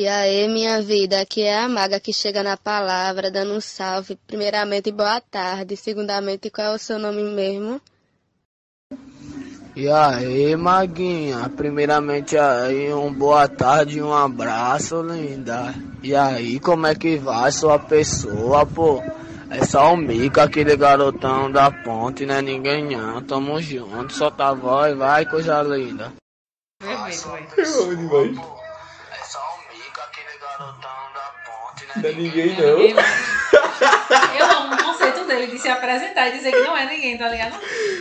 E aí, minha vida, aqui é a maga que chega na palavra, dando um salve. Primeiramente, boa tarde. Segundamente, qual é o seu nome mesmo? E aí, Maguinha, primeiramente aí um boa tarde e um abraço, linda. E aí, como é que vai sua pessoa, pô? É só o Mico, aquele garotão da ponte, né? Ninguém não. Tamo junto, só tá voz, vai, coisa linda. Perfeito, velho. demais. Não é ninguém Ninguém não. Eu amo o conceito dele de se apresentar e dizer que não é ninguém, tá ligado?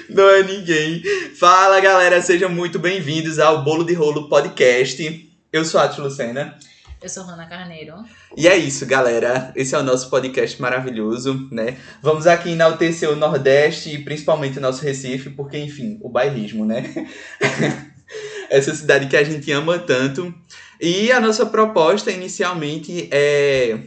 Não é ninguém. Fala galera, sejam muito bem-vindos ao Bolo de Rolo Podcast. Eu sou a Ati Lucena. Eu sou Rana Carneiro. E é isso, galera. Esse é o nosso podcast maravilhoso, né? Vamos aqui enaltecer o Nordeste e principalmente o nosso Recife, porque, enfim, o bairrismo, né? Essa cidade que a gente ama tanto. E a nossa proposta inicialmente é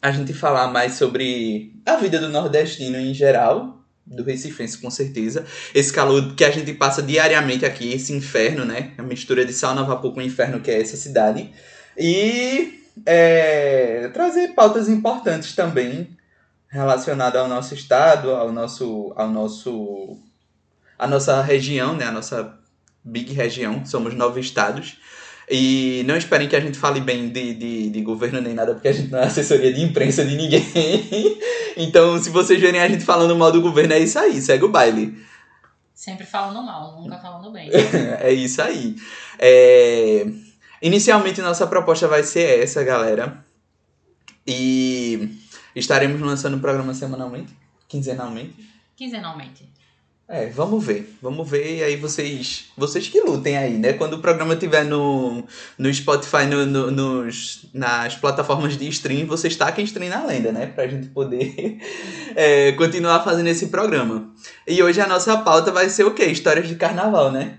a gente falar mais sobre a vida do nordestino em geral, do recifense com certeza. Esse calor que a gente passa diariamente aqui, esse inferno, né? A mistura de sal na vapor com inferno que é essa cidade. E é, trazer pautas importantes também relacionadas ao nosso estado, ao nosso, ao nosso, a nossa região, né? A nossa big região. Somos nove estados. E não esperem que a gente fale bem de, de, de governo nem nada, porque a gente não é assessoria de imprensa de ninguém. então, se vocês verem a gente falando mal do governo, é isso aí, segue o baile. Sempre falando mal, nunca falando bem. é isso aí. É, Inicialmente, nossa proposta vai ser essa, galera. E estaremos lançando o programa semanalmente, quinzenalmente. Quinzenalmente. É, vamos ver. Vamos ver e aí vocês. Vocês que lutem aí, né? Quando o programa estiver no, no Spotify, no, no- nos, nas plataformas de stream, vocês taquem stream na lenda, né? Pra gente poder é, continuar fazendo esse programa. E hoje a nossa pauta vai ser o quê? Histórias de carnaval, né?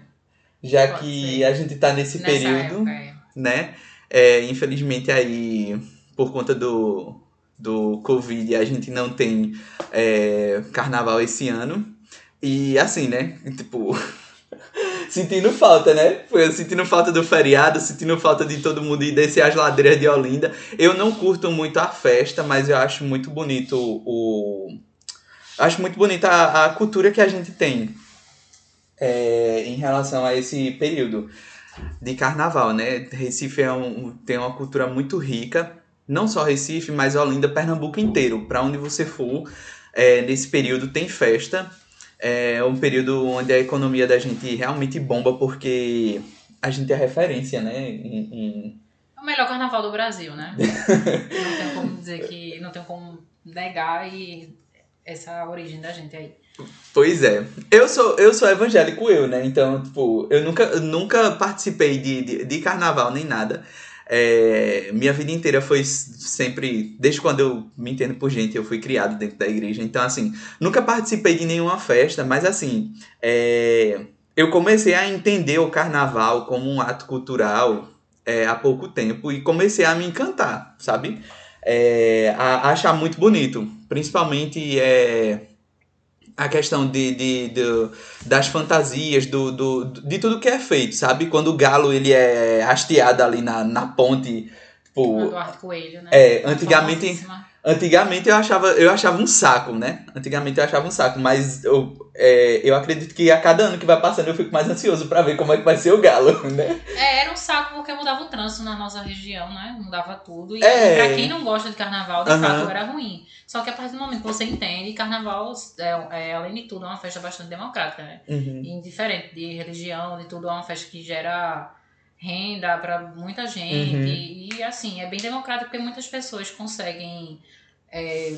Já Pode que ser. a gente tá nesse Nessa período época, é. né? É, infelizmente aí, por conta do, do Covid, a gente não tem é, carnaval esse ano. E assim, né? Tipo, sentindo falta, né? Foi sentindo falta do feriado, sentindo falta de todo mundo ir descer as ladeiras de Olinda. Eu não curto muito a festa, mas eu acho muito bonito o. Acho muito bonita a, a cultura que a gente tem é, em relação a esse período de carnaval, né? Recife é um, tem uma cultura muito rica, não só Recife, mas Olinda, Pernambuco inteiro. Para onde você for, é, nesse período tem festa. É um período onde a economia da gente realmente bomba, porque a gente é referência, né? Em, em- É o melhor carnaval do Brasil, né? não tenho como dizer que. Não tenho como negar e essa origem da gente aí. Pois é. Eu sou, eu sou evangélico, eu, né? Então, tipo, eu nunca, nunca participei de, de, de carnaval nem nada. É, minha vida inteira foi sempre, desde quando eu me entendo por gente, eu fui criado dentro da igreja. Então, assim, nunca participei de nenhuma festa, mas assim, é, eu comecei a entender o carnaval como um ato cultural é, há pouco tempo e comecei a me encantar, sabe? É, a, a achar muito bonito. Principalmente é, a questão de, de, de- das fantasias, do, do, de tudo que é feito, sabe? Quando o galo ele é hasteado ali na, na ponte, tipo, Eduardo Coelho, né? É, antigamente- Famosíssima. Antigamente eu achava, eu achava um saco, né? Antigamente eu achava um saco, mas eu, é, eu acredito que a cada ano que vai passando eu fico mais ansioso pra ver como é que vai ser o galo, né? É, era um saco porque mudava o trânsito na nossa região, né? Mudava tudo. E É. pra quem não gosta de carnaval, de Aham. fato era ruim. Só que a partir do momento que você entende, carnaval, é, é, além de tudo, é uma festa bastante democrática, né? Uhum. Indiferente de religião, de tudo, é uma festa que gera renda pra muita gente. Uhum. E, e, assim, é bem democrático porque muitas pessoas conseguem. é,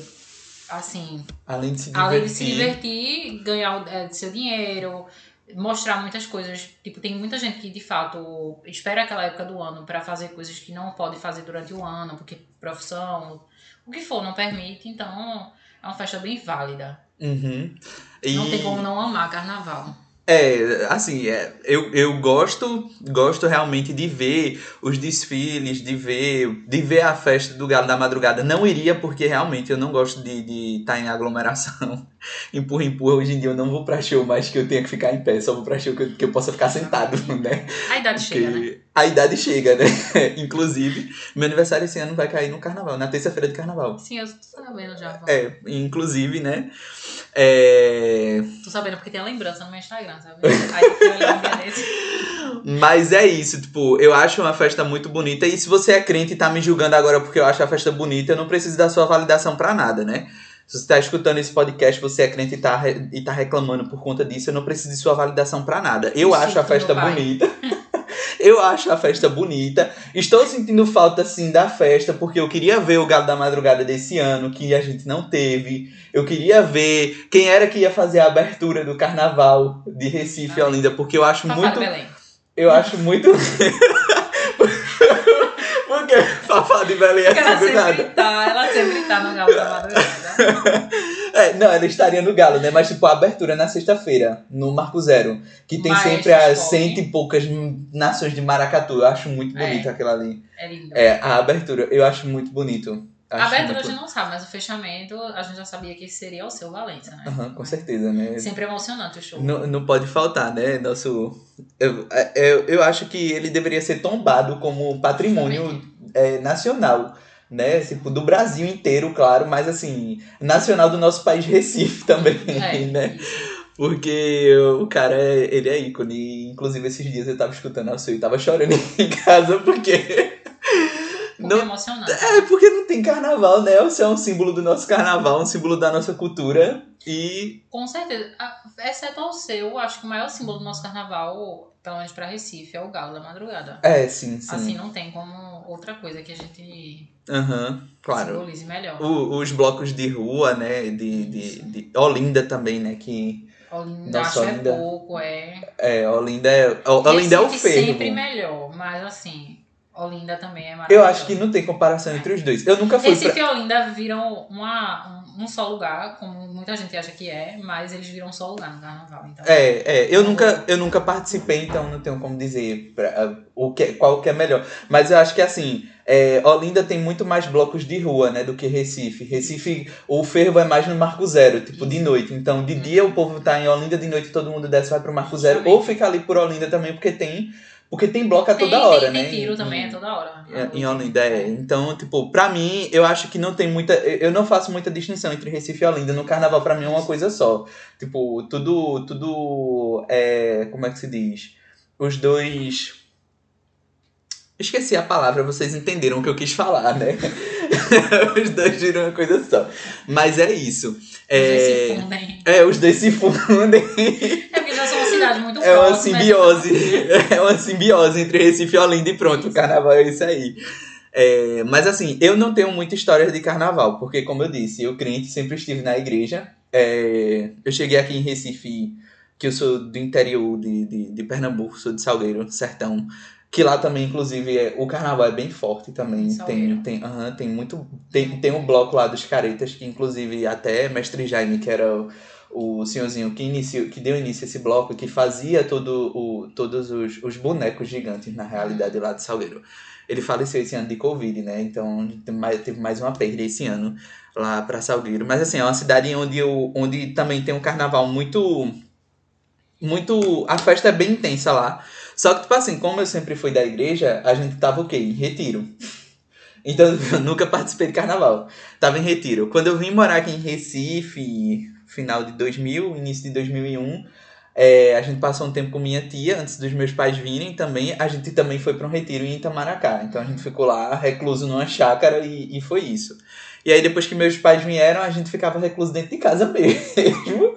assim, Além de se divertir. além de se divertir, ganhar é, seu dinheiro, mostrar muitas coisas. Tipo, tem muita gente que de fato espera aquela época do ano pra fazer coisas que não pode fazer durante o ano, porque profissão, o que for, não permite. Então, é uma festa bem válida. Uhum. E... Não tem como não amar carnaval. É, assim, é, eu, eu gosto, gosto realmente de ver os desfiles, de ver, de ver a festa do Galo da Madrugada. Não iria porque realmente eu não gosto de estar tá em aglomeração. Empurra, empurra. Hoje em dia eu não vou pra show mais que eu tenha que ficar em pé, só vou pra show que eu, que eu possa ficar sentado, né? A idade porque chega, né? A idade chega, né? Inclusive, meu aniversário esse ano vai cair no carnaval, na terça-feira de carnaval. Sim, eu tô sabendo já. É, inclusive, né? É... Tô sabendo porque tem a lembrança no meu Instagram, sabe? Aí eu Mas é isso, tipo, eu acho uma festa muito bonita. E se você é crente e tá me julgando agora porque eu acho a festa bonita, eu não preciso da sua validação para nada, né? Se você tá escutando esse podcast, você é crente e tá, e tá reclamando por conta disso, eu não preciso de sua validação para nada. Eu acho a festa bonita. Eu acho a festa bonita. Estou sentindo falta, sim, da festa, porque eu queria ver o Galo da Madrugada desse ano, que a gente não teve. Eu queria ver quem era que ia fazer a abertura do carnaval de Recife e Olinda, porque eu acho muito. Eu acho muito. porque Fafá de Belém é ela sempre tá, ela sempre tá no Galo da Madrugada. É, não, ela estaria no Galo, né? Mas, tipo, a abertura é na sexta-feira, no Marco Zero. Que tem sempre as cento e poucas nações de maracatu. Eu acho muito bonito é. aquela ali. É lindo. É, a abertura, eu acho muito bonito. A abertura muito... a gente não sabe, mas o fechamento a gente já sabia que seria o seu Valência, né? Uhum, com certeza, né? Sempre emocionante o show. Não, não pode faltar, né? Nosso. Eu, eu, eu acho que ele deveria ser tombado como patrimônio é, nacional né? Tipo, do Brasil inteiro, claro, mas assim, nacional do nosso país Recife também, é. né? Porque o cara, ele é ícone. Inclusive, esses dias eu tava escutando a sua e tava chorando em casa porque. Não, emocionante. É, porque não tem carnaval, né? O céu é um símbolo do nosso carnaval, um símbolo da nossa cultura. E. Com certeza. Exceto ao seu, acho que o maior símbolo do nosso carnaval, pelo menos pra Recife, é o Galo da Madrugada. É, sim, sim. Assim, não tem como outra coisa que a gente Aham, uhum, claro. Simbolize melhor. O, os blocos de rua, né? De, de, de Olinda também, né? Que. Olinda Nossa, acho é Olinda, é pouco, é. É, Olinda é. Olinda é o fervo. sempre melhor, mas assim. Olinda também é maravilhoso. Eu acho que não tem comparação entre os dois. Eu nunca fui Recife pra... e Olinda viram uma, um, um, só lugar, como muita gente acha que é, mas eles viram um só lugar no carnaval. Então, é, é. Eu, nunca, eu nunca participei, então não tenho como dizer pra, o que, qual que é melhor. Mas eu acho que assim, é, Olinda tem muito mais blocos de rua, né, do que Recife. Recife, o fervo é mais no Marco Zero, tipo, de noite. Então, de dia o povo tá em Olinda, de noite todo mundo desce vai pro Marco Zero. Ou fica ali por Olinda também, porque tem porque tem bloco a toda tem, hora, tem, né? Tem tiro também a toda hora. É, em Olinda, é. Então, tipo, pra mim, eu acho que não tem muita. Eu não faço muita distinção entre Recife e Olinda. No carnaval, pra mim, é uma coisa só. Tipo, tudo. Tudo. É, como é que se diz? Os dois. Esqueci a palavra, vocês entenderam o que eu quis falar, né? os dois viram uma coisa só. Mas é isso. É, os dois se fundem. É, os dois se fundem. É porque cidade muito É uma simbiose. É uma simbiose entre Recife e Olinda e pronto, isso. o carnaval é isso aí. É, mas assim, eu não tenho muita história de carnaval, porque como eu disse, eu crente sempre estive na igreja. É, eu cheguei aqui em Recife, que eu sou do interior de, de, de Pernambuco, sou de Salgueiro, sertão. Que lá também, inclusive, é, o carnaval é bem forte também. Tem, tem, uhum, tem muito. Tem, tem um bloco lá dos caretas, que inclusive até Mestre Jaime, que era o, senhorzinho que, inicio, que deu início a esse bloco, que fazia todo o, todos os, os bonecos gigantes, na realidade, lá de Salgueiro. Ele faleceu esse ano de Covid, né? Então teve mais uma perda esse ano lá para Salgueiro. Mas assim, é uma cidade onde, eu, onde também tem um carnaval muito. Muito. A festa é bem intensa lá. Só que, tipo assim, como eu sempre fui da igreja, a gente tava o quê? Em retiro. Então, eu nunca participei de carnaval. Tava em retiro. Quando eu vim morar aqui em Recife, final de 2000, início de 2001, é, a gente passou um tempo com minha tia, antes dos meus pais virem também. A gente também foi para um retiro em Itamaracá. Então, a gente ficou lá, recluso numa chácara, e, e foi isso. E aí, depois que meus pais vieram, a gente ficava recluso dentro de casa mesmo.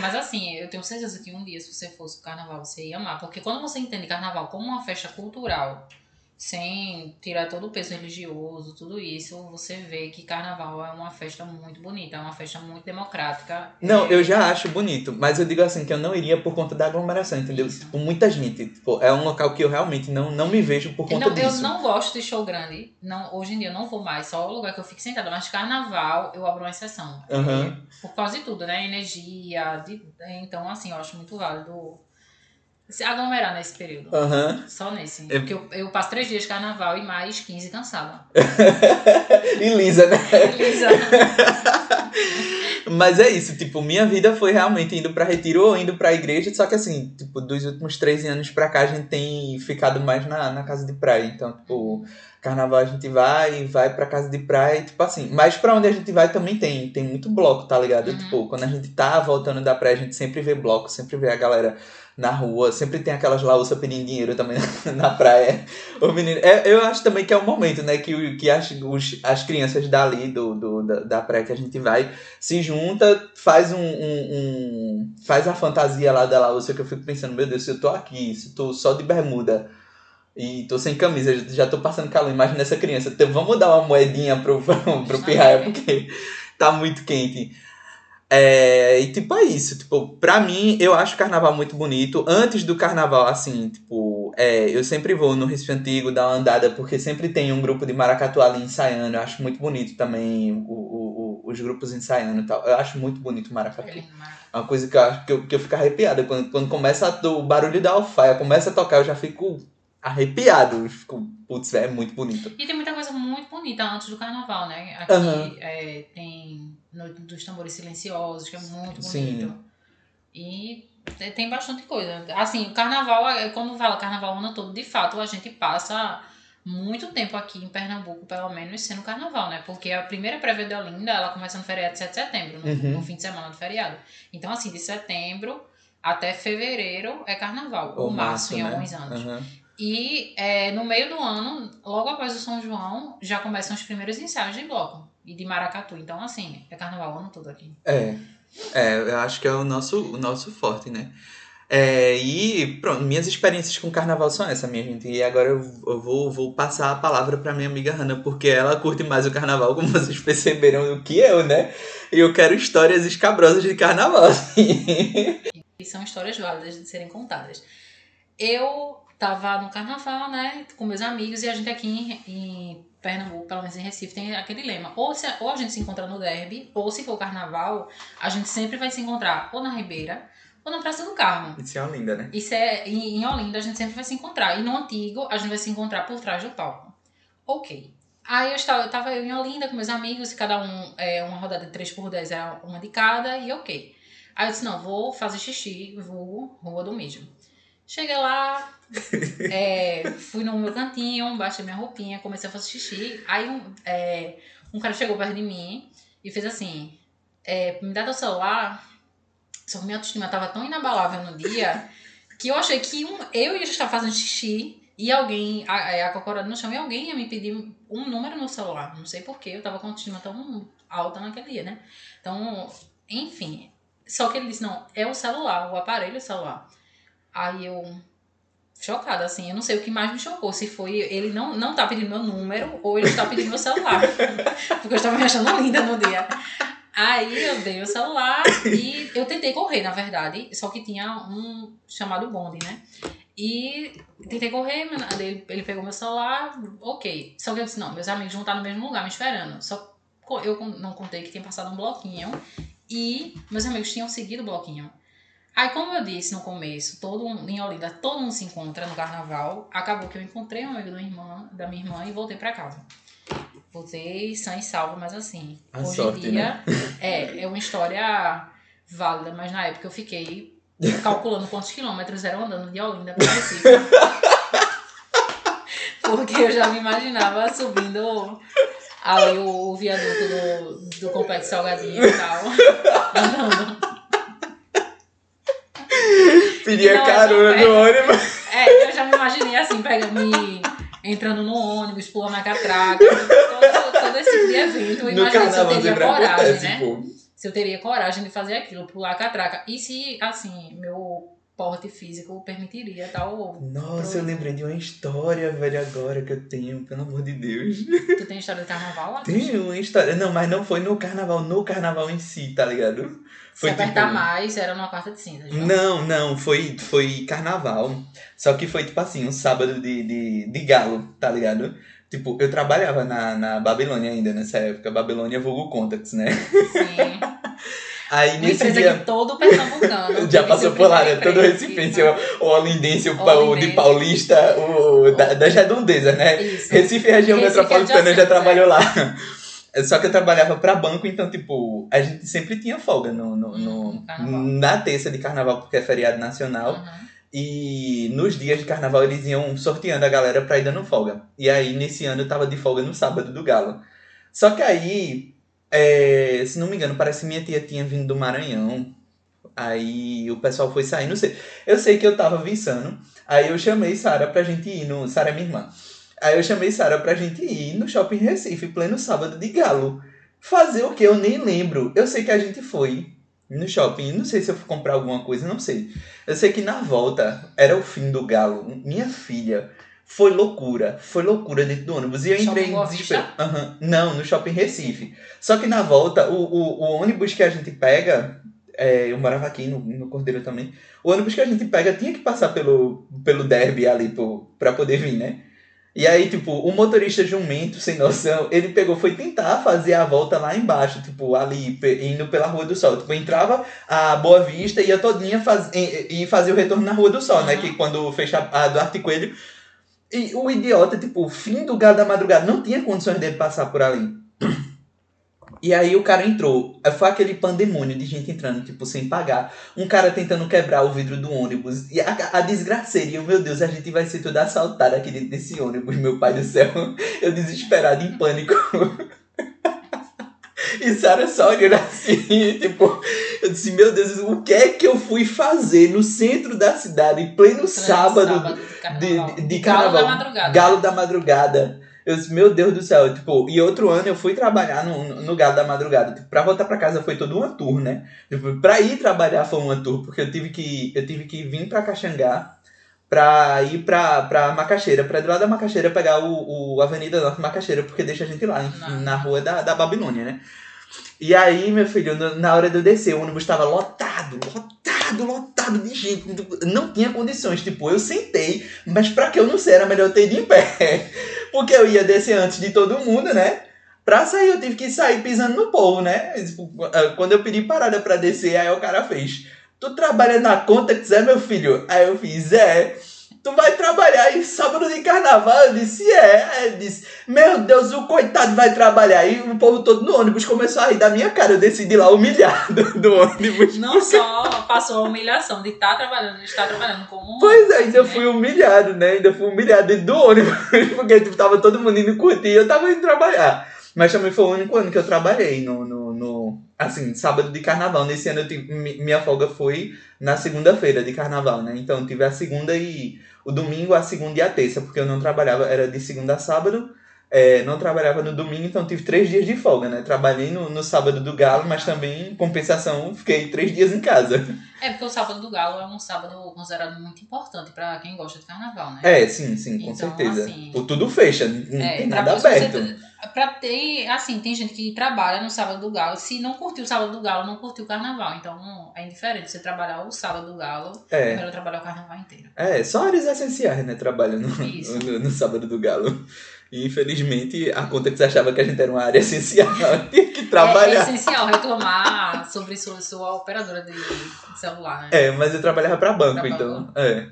Mas assim, eu tenho certeza que um dia, se você fosse pro carnaval, você ia amar. Porque quando você entende carnaval como uma festa cultural, sem tirar todo o peso religioso, tudo isso, você vê que carnaval é uma festa muito bonita, é uma festa muito democrática. Não, eu já acho bonito, mas eu digo assim que eu não iria por conta da aglomeração, entendeu? Isso. Tipo, muita gente, tipo, é um local que eu realmente não, não me vejo por conta não, disso. Eu não gosto de show grande, não, hoje em dia eu não vou mais, só o lugar que eu fico sentada, mas carnaval eu abro uma exceção. Uhum. Por causa de tudo, né? Energia, de, então assim, eu acho muito válido Se aglomerar nesse período. Aham. Só nesse. É- Porque eu, eu passo três dias de carnaval e mais 15 cansada. e Lisa, né? Elisa. Mas é isso, tipo, minha vida foi realmente indo pra retiro ou indo pra igreja, só que assim, tipo, dos últimos 13 anos pra cá a gente tem ficado mais na, na casa de praia. Então, tipo, carnaval a gente vai, vai pra casa de praia, e, tipo assim, mas pra onde a gente vai também tem, tem muito bloco, tá ligado? Uhum. Tipo, quando a gente tá voltando da praia, a gente sempre vê bloco, sempre vê a galera na rua, sempre tem aquelas laúças pedindo dinheiro também na, na praia. O menino, é, eu acho também que é o momento, né, que, que as, os, as crianças dali, do, do, da, da praia que a gente vai, se junta, faz um, um- um- faz a fantasia lá da laúça que eu fico pensando, meu Deus, se eu tô aqui, se eu tô só de bermuda e tô sem camisa, já tô passando calor, imagina essa criança, então vamos dar uma moedinha pro, pro, pro pirraia, porque tá muito quente. É, e tipo, é isso. Tipo, pra mim, eu acho o carnaval muito bonito. Antes do carnaval, assim, tipo, é, eu sempre vou no Recife Antigo dar uma andada, porque sempre tem um grupo de maracatu ali ensaiando. Eu acho muito bonito também o, o- o- os grupos ensaiando e tal. Eu acho muito bonito o maracatu. É uma coisa que eu acho que eu, que eu fico arrepiada. Quando, quando começa o barulho da alfaia, começa a tocar, eu já fico arrepiado. Eu fico, putz, é muito bonito. E tem muita coisa muito bonita antes do carnaval, né? Aqui Aham. é, tem Noite dos Tambores Silenciosos, que é muito Sim. bonito. E te- tem bastante coisa. Assim, o carnaval, é- quando fala carnaval o ano todo, de fato, a gente passa muito tempo aqui em Pernambuco, pelo menos, sendo carnaval, né? Porque a primeira prévia de Olinda, ela começa no feriado de 7 de setembro, no, Uhum. no fim de semana do feriado. Então, assim, de setembro até fevereiro é carnaval, ou, março, em né? alguns anos. Aham. E é, no meio do ano, logo após o São João, já começam os primeiros ensaios de bloco e de maracatu. Então, assim, é carnaval o ano todo aqui. É, é, eu acho que é o nosso, o nosso forte, né? É, e pronto, minhas experiências com carnaval são essas, minha gente. E agora eu, vou, vou passar a palavra pra minha amiga Hanna, porque ela curte mais o carnaval, como vocês perceberam, do que eu, né? E eu quero histórias escabrosas de carnaval. assim. E são histórias válidas de serem contadas. Eu tava no carnaval, né, com meus amigos, e a gente aqui em, em Pernambuco, pelo menos em Recife, tem aquele lema. Ou, se, ou a gente se encontra no derby, ou se for carnaval, a gente sempre vai se encontrar ou na Ribeira ou na Praça do Carmo. Isso é linda, né? Isso é em, Olinda, a gente sempre vai se encontrar. E no antigo, a gente vai se encontrar por trás do palco. Ok. Aí eu estava, eu tava eu em Olinda com meus amigos, e cada um, é, uma rodada de 3x10 era uma de cada, e ok. Aí eu disse, não, vou fazer xixi, vou Rua do Mijo. Cheguei lá, é, fui no meu cantinho, baixei minha roupinha, comecei a fazer xixi. Aí um, é, um cara chegou perto de mim e fez assim, é, me dá teu celular. Só que minha autoestima tava tão inabalável no dia que eu achei que um, eu ia estar fazendo xixi e alguém, a, a, acocorada no chão, e alguém ia me pedir um número no celular. Não sei porquê, eu tava com a autoestima tão alta naquele dia, né? Então, enfim. Só que ele disse, não, é o celular, o aparelho celular. Aí eu, chocada, assim, eu não sei o que mais me chocou. Se foi ele não, não tá pedindo meu número ou ele está pedindo meu celular. Porque eu estava me achando linda no dia. Aí eu dei o celular e eu tentei correr, na verdade. Só que tinha um chamado bonde, né? E tentei correr, ele, ele pegou meu celular, ok. Só que eu disse, não, meus amigos vão estar no mesmo lugar me esperando. Só eu não contei que tinha passado um bloquinho e meus amigos tinham seguido o bloquinho. Aí, como eu disse no começo, todo mundo, em Olinda, todo mundo se encontra no carnaval. Acabou que eu encontrei um amigo da minha irmã, da minha irmã e voltei pra casa. Voltei sã e salva, mas assim, A hoje sorte, em dia é, é uma história válida, mas na época eu fiquei calculando quantos quilômetros eram andando de Olinda pra Recife. Porque eu já me imaginava subindo ali o, o viaduto do, do Complexo Salgadinho e tal, andando. Pedia Não, carona não, é. no ônibus. É, eu já me imaginei assim, pega, me entrando no ônibus, pulando a catraca, todo, todo esse tipo de evento. Eu imaginei se eu teria coragem, acontece, né? pô. Se eu teria coragem de fazer aquilo, pular a catraca. E se, assim, meu porte físico permitiria tal. Nossa, eu lembrei de uma história, velho, agora que eu tenho, pelo amor de Deus. Tu tem história de carnaval? Tem uma história. Não, mas não foi no carnaval, no carnaval em si, tá ligado? Se Foi apertar tipo- mais, era numa quarta de cinzas. viu? Não, não, foi, foi carnaval. Só que foi tipo assim, um sábado de, de, de galo, tá ligado? Tipo, eu trabalhava na, na Babilônia ainda nessa época, Babilônia vulgo Contacts, né? Sim. Aí Uma nesse empresa dia. que todo pernambucano. Já passou por lá, né? Todo emprego. Recife, Isso. o, o Olindense, o, O o de. Paulista, o da, das redondezas, né? Isso. Recife, região Recife metropolitana, já adjacente, trabalhou lá. Só que eu trabalhava pra banco, então, tipo, a gente sempre tinha folga no, no, no- Hum, carnaval. na terça de carnaval, porque é feriado nacional. Uhum. E nos dias de carnaval eles iam sorteando a galera pra ir dando folga. E aí, nesse ano, eu tava de folga no sábado do Galo. Só que aí, é, se não me engano, parece que minha tia tinha vindo do Maranhão. Aí o pessoal foi sair, não sei. Eu sei que eu tava viçando. Aí eu chamei Sara pra gente ir no. Sara é minha irmã. Aí eu chamei Sara pra gente ir no shopping Recife, pleno sábado de galo. Fazer o que? Eu nem lembro. Eu sei que a gente foi no shopping. Não sei se eu fui comprar alguma coisa, não sei. Eu sei que na volta era o fim do galo. Minha filha. Foi loucura. Foi loucura dentro do ônibus. E eu entrei Shopping em desespero. Aham. Não, no shopping Recife. Só que na volta, o, o, o ônibus que a gente pega. é, eu morava aqui no, no Cordeiro também. O ônibus que a gente pega tinha que passar pelo, pelo derby ali pro, pra poder vir, né? E aí, tipo, o motorista jumento, sem noção, ele pegou, foi tentar fazer a volta lá embaixo, tipo, ali, indo pela Rua do Sol. Tipo, entrava a Boa Vista e ia todinha faz, e, fazia o retorno na Rua do Sol, né? Uhum. Que quando fecha a Duarte Coelho. E o idiota, tipo, fim do gado da madrugada, não tinha condições dele passar por ali. E aí o cara entrou. Foi aquele pandemônio de gente entrando, tipo, sem pagar. Um cara tentando quebrar o vidro do ônibus. E a, a desgraceira. Eu, meu Deus, a gente vai ser toda assaltada aqui dentro desse ônibus, meu pai do céu. Eu desesperado, em pânico. E Sara só olhando assim, tipo, eu disse, meu Deus, o que é que eu fui fazer no centro da cidade, em pleno Pleno sábado, de de, carnaval. de, de Galo carnaval. da madrugada. Galo da madrugada. Eu disse, meu Deus do céu, tipo, e outro ano eu fui trabalhar no, no Galo da Madrugada. Tipo, pra voltar pra casa foi todo uma tour, né? Tipo, pra ir trabalhar foi uma tour, porque eu tive que, eu tive que vir pra Caxangá pra ir pra, pra Macaxeira, pra de lá da Macaxeira pegar o, o Avenida Norte Macaxeira, porque deixa a gente lá, em- na rua da, da Babilônia, né? E aí, meu filho, na hora de eu descer, o ônibus tava lotado, lotado, lotado de gente. Não tinha condições. Tipo, eu sentei, mas pra que eu não sei, era melhor eu ter ido em pé. Porque eu ia descer antes de todo mundo, né? Pra sair, eu tive que sair pisando no povo, né? Tipo, Quando eu pedi parada pra descer, aí o cara fez. Tu trabalha na conta que Zé, meu filho? Aí eu fiz, é. Tu vai trabalhar em sábado de carnaval? Eu disse, é. Ele disse, meu Deus, o coitado vai trabalhar. E o povo todo no ônibus começou a rir da minha cara. Eu decidi lá humilhado do ônibus. Não só passou a humilhação de estar trabalhando, de estar trabalhando como um. Pois é, ainda né? fui humilhado, né? Ainda fui humilhado dentro do ônibus. Porque tipo, tava todo mundo indo curtir e eu tava indo trabalhar. Mas também foi o único ano que eu trabalhei no, no, no- assim, sábado de carnaval. Nesse ano eu tive, mi- minha folga foi na segunda-feira de carnaval, né? Então eu tive a segunda e o domingo, a segunda e a terça, porque eu não trabalhava, era de segunda a sábado. É, não trabalhava no domingo, então tive três dias de folga, né? Trabalhei no, no sábado do galo, mas também, em compensação, fiquei três dias em casa. É porque o sábado do Galo é um sábado considerado muito importante pra quem gosta de carnaval, né? É, sim, sim, com Então, certeza. assim, Tudo fecha, não É, tem nada você- aberto. Pra ter, assim, tem gente que trabalha no sábado do galo. Se não curtiu o sábado do galo, não curtiu o carnaval. Então é indiferente. Você trabalhar o sábado do galo, é É, melhor trabalhar o carnaval inteiro. é, só áreas essenciais, né? Trabalham no, no, no sábado do galo. E infelizmente, a conta que você achava que a gente era uma área essencial, tinha que É, é trabalhar. essencial reclamar sobre sua, sua operadora de celular, né? É, mas eu trabalhava pra banco, Pra então. É.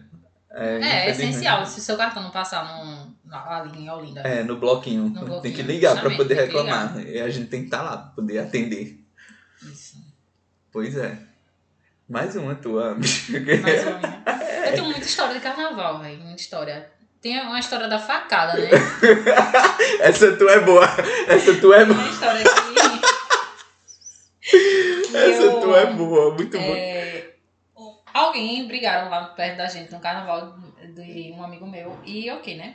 É, É, é infelizmente. essencial. Se o seu cartão não passar no, na, ali em Olinda. É, no bloquinho. No bloquinho, tem que ligar pra justamente, poder reclamar. E a gente tem que estar lá pra poder atender. Isso. Pois é. Mais uma tua. Mais uma minha. Eu tenho muita história de carnaval, velho. Muita história. Tem uma história da facada, né? Essa tua é boa. Essa tua é Tem boa. uma história que. Essa eu- tua é boa. Muito boa. É, alguém brigaram lá perto da gente no carnaval de um amigo meu e ok, né?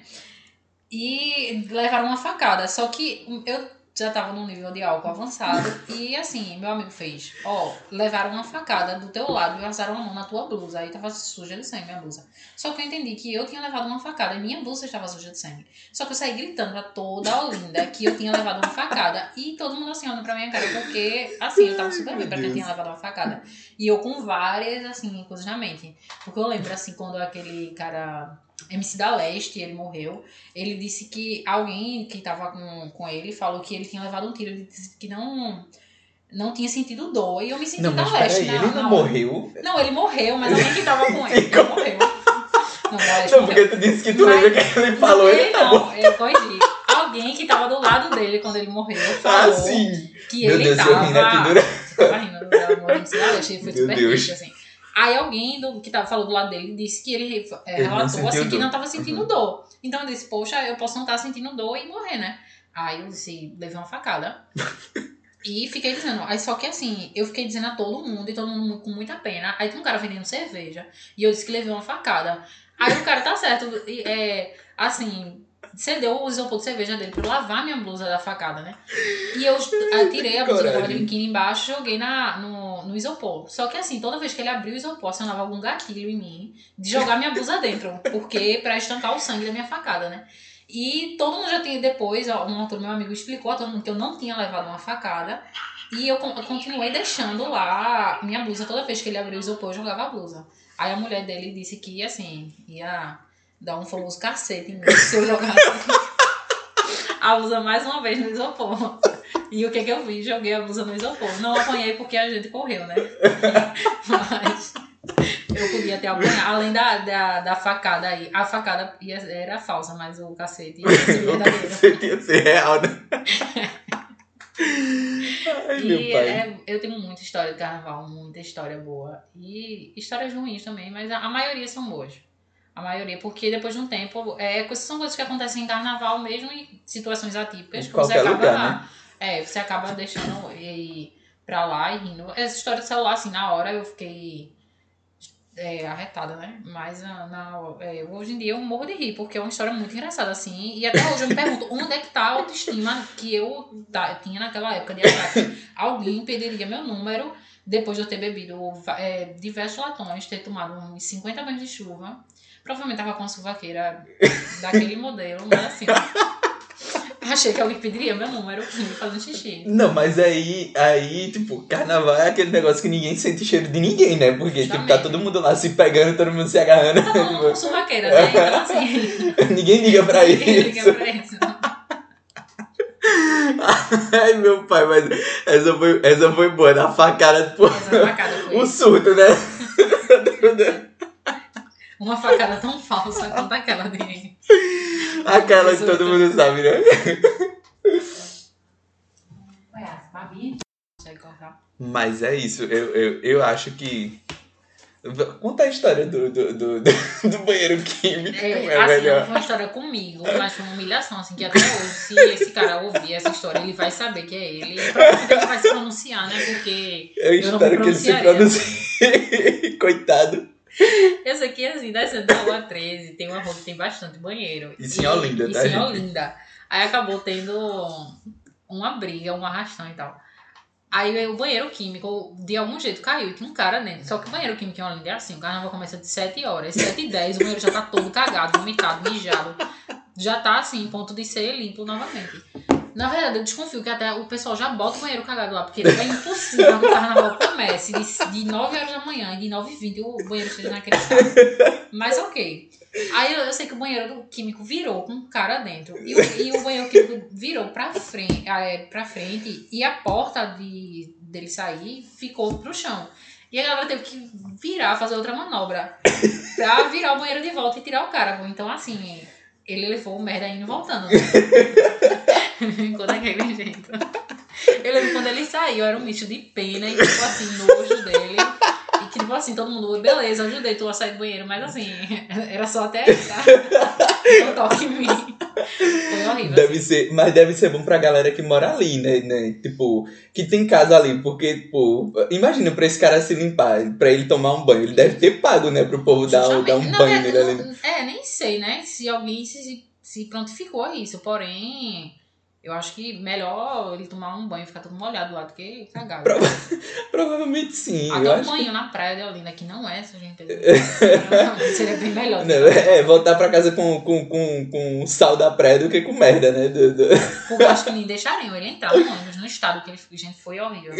E levaram uma facada. Só que eu já tava num nível de álcool avançado e assim, meu amigo fez, ó, levaram uma facada do teu lado e passaram a mão na tua blusa. Aí tava suja de sangue minha blusa. Só que eu entendi que eu tinha levado uma facada e minha blusa estava suja de sangue. Só que eu saí gritando pra toda a Olinda que eu tinha levado uma facada. E todo mundo assim olhando pra minha cara, porque assim, eu tava super bem pra quem tinha levado uma facada. E eu com várias, assim, coisas na mente. Porque eu lembro, assim, quando aquele cara. MC da Leste, ele morreu. Ele disse que alguém que tava com, com ele falou que ele tinha levado um tiro. Ele disse que não. não tinha sentido dor e eu me senti Não, mas na leste. peraí, na- ele não na- morreu? Não, ele morreu, mas alguém que tava com ele não morreu. Não, na leste Não, morreu. porque tu disse que tu Mas- lembra que ele falou, ele ele tá não, eu corrigi. Alguém que tava do lado dele quando ele morreu Ah, falou sim. que Meu ele Deus, tava... eu rindo aqui durante. Tava rindo da morte da leste, ele foi Meu super Deus. triste, assim. Aí alguém do, que tava, falou do lado dele disse que ele é, relatou assim, que dor. não tava sentindo Uhum. dor. Então eu disse, poxa, eu posso não estar sentindo dor e morrer, né? Aí eu disse, levei uma facada. E fiquei dizendo, aí só que assim, eu fiquei dizendo a todo mundo, e todo mundo com muita pena. Aí tem um cara vendendo cerveja, e eu disse que levei uma facada. Aí o cara, tá certo, e, é, assim, cedeu o isopor de cerveja dele pra lavar minha blusa da facada, né? E eu tirei a blusa que Coragem. biquíni embaixo e joguei na, no, no isopor. Só que assim, toda vez que ele abriu o isopor, acionava algum gatilho em mim de jogar minha blusa dentro, porque pra estancar o sangue da minha facada, né? E todo mundo já tinha depois, um outro meu amigo explicou a todo mundo que eu não tinha levado uma facada. E eu continuei deixando lá minha blusa. Toda vez que ele abriu o isopor, eu jogava a blusa. Aí a mulher dele disse que, assim, ia dar um famoso cacete em mim se eu jogasse a blusa mais uma vez no isopor. E o que que eu fiz? Joguei a blusa no isopor. Não apanhei porque a gente correu, né? Mas eu podia ter apanhado. Além da, da, da facada aí. A facada ia, era falsa, mas o cacete ia ser verdadeiro. Você tinha que ser real, né? Ai, meu E é, eu tenho muita história de carnaval, muita história boa. E histórias ruins também, mas a, a maioria são boas. A maioria, porque depois de um tempo, é, são coisas que acontecem em carnaval mesmo em situações atípicas. Em que você acaba, lugar, né? É, você acaba deixando ir pra lá e rindo. Essa história do celular, assim, na hora eu fiquei é, arretada, né? Mas ah, na, é, hoje em dia eu morro de rir, porque é uma história muito engraçada, assim. E até hoje eu me pergunto onde é que tá a autoestima que eu tinha naquela época de ataque. Alguém pediria meu número depois de eu ter bebido é, diversos latões, ter tomado uns 50 banhos de chuva. Provavelmente tava com uma suvaqueira daquele modelo, mas assim. Achei que alguém pediria meu número um xixi. Não, mas aí, aí, tipo, carnaval é aquele negócio que ninguém sente cheiro de ninguém, né? Porque, tipo, tá Justamente. todo mundo lá se pegando, todo mundo se agarrando. Tá todo mundo com suvaqueira, né? Então assim. ninguém liga pra ninguém liga isso. pra isso. Ai, meu pai, mas essa foi, essa foi boa, da facada, tipo, Essa facada foi. um surto, né? Uma facada tão falsa quanto aquela de. Aquela que todo mundo sabe, né? Mas é isso, eu, eu, eu acho que. Conta a história do, do, do, do, banheiro químico. É, É, assim, melhor. foi uma história comigo, mas foi uma humilhação, assim, que até hoje, se esse cara ouvir essa história, ele vai saber que é ele. E provavelmente ele vai se pronunciar, né? Porque Eu eu espero que ele se pronuncie. Coitado. Eu sei que, assim, descendo da rua 13, tem uma rua que tem bastante banheiro. Isso em Olinda, tá, Isso em? Olinda. Aí acabou tendo uma briga, um arrastão e tal. Aí o banheiro químico, de algum jeito, caiu e tinha um cara dentro. Só que o banheiro químico em Olinda é assim, o carnaval começa de 7 horas. 7 e 10, o banheiro já tá todo cagado, vomitado, mijado. Já tá assim, em ponto de ser limpo novamente. Na verdade, eu desconfio que até o pessoal já bota o banheiro cagado lá, porque é impossível que o carnaval comece de, de 9 horas da manhã de 9 e 20 o banheiro esteja naquele estado. Mas ok. Aí eu, eu sei que o banheiro químico virou com um cara dentro. E o, e o banheiro químico virou pra frente, ah, é, pra frente e a porta de, dele sair ficou pro chão. E a galera teve que virar, fazer outra manobra pra virar o banheiro de volta e tirar o cara. Então, assim, ele levou merda indo voltando. Né? Ficou daquele jeito. Eu lembro quando ele saiu, era um misto de pena e, tipo assim, nojo dele. E que, tipo assim, todo mundo, beleza, ajudei tu a sair do banheiro, mas assim, era só até aí, tá? Não toque em mim. Foi horrível. Deve ser, mas deve ser bom pra galera que mora ali, né, né? Tipo, que tem casa ali, porque, tipo, imagina pra esse cara se limpar, pra ele tomar um banho. Ele deve ter pago, né, pro povo dar, um- dar um Justamente. Na banho verdade, nele ali. não- É, nem sei, né? Se alguém se, se prontificou a isso. Porém, eu acho que melhor ele tomar um banho e ficar todo molhado lá do que cagado. Provavelmente sim. Até um acho que- banho na praia de Olinda, que não é, se a gente Seria bem melhor. Não, é, voltar pra casa com, com, com, com sal da praia do que com merda, né? Do- do- Porque eu acho que nem deixariam ele entrar no ônibus, no estado que ele gente foi horrível.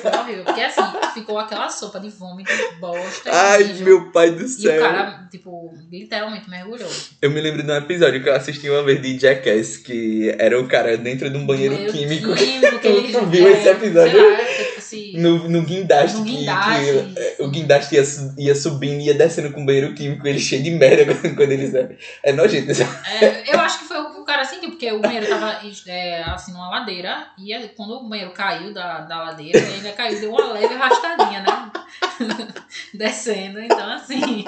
Foi horrível. Porque assim, ficou aquela sopa de vômito, bosta. Ai, meu pai do E céu. o cara, tipo, literalmente mergulhou. Eu me lembro de um episódio que eu assisti uma vez de Jackass, que era um cara cara dentro de um banheiro, Banheiro químico. químico que Tu viu é, esse episódio? Lá, tipo assim, No, no guindaste, No que- guindaste, que, isso. o guindaste ia, ia subindo e ia descendo com o banheiro químico, ele cheio de merda quando, quando ele sai. É nojento. É, eu acho que foi o que o cara sentiu, porque o banheiro tava é, assim numa ladeira, e aí, quando o banheiro caiu da, da ladeira, ele ainda caiu, deu uma leve arrastadinha, né? Descendo, então assim,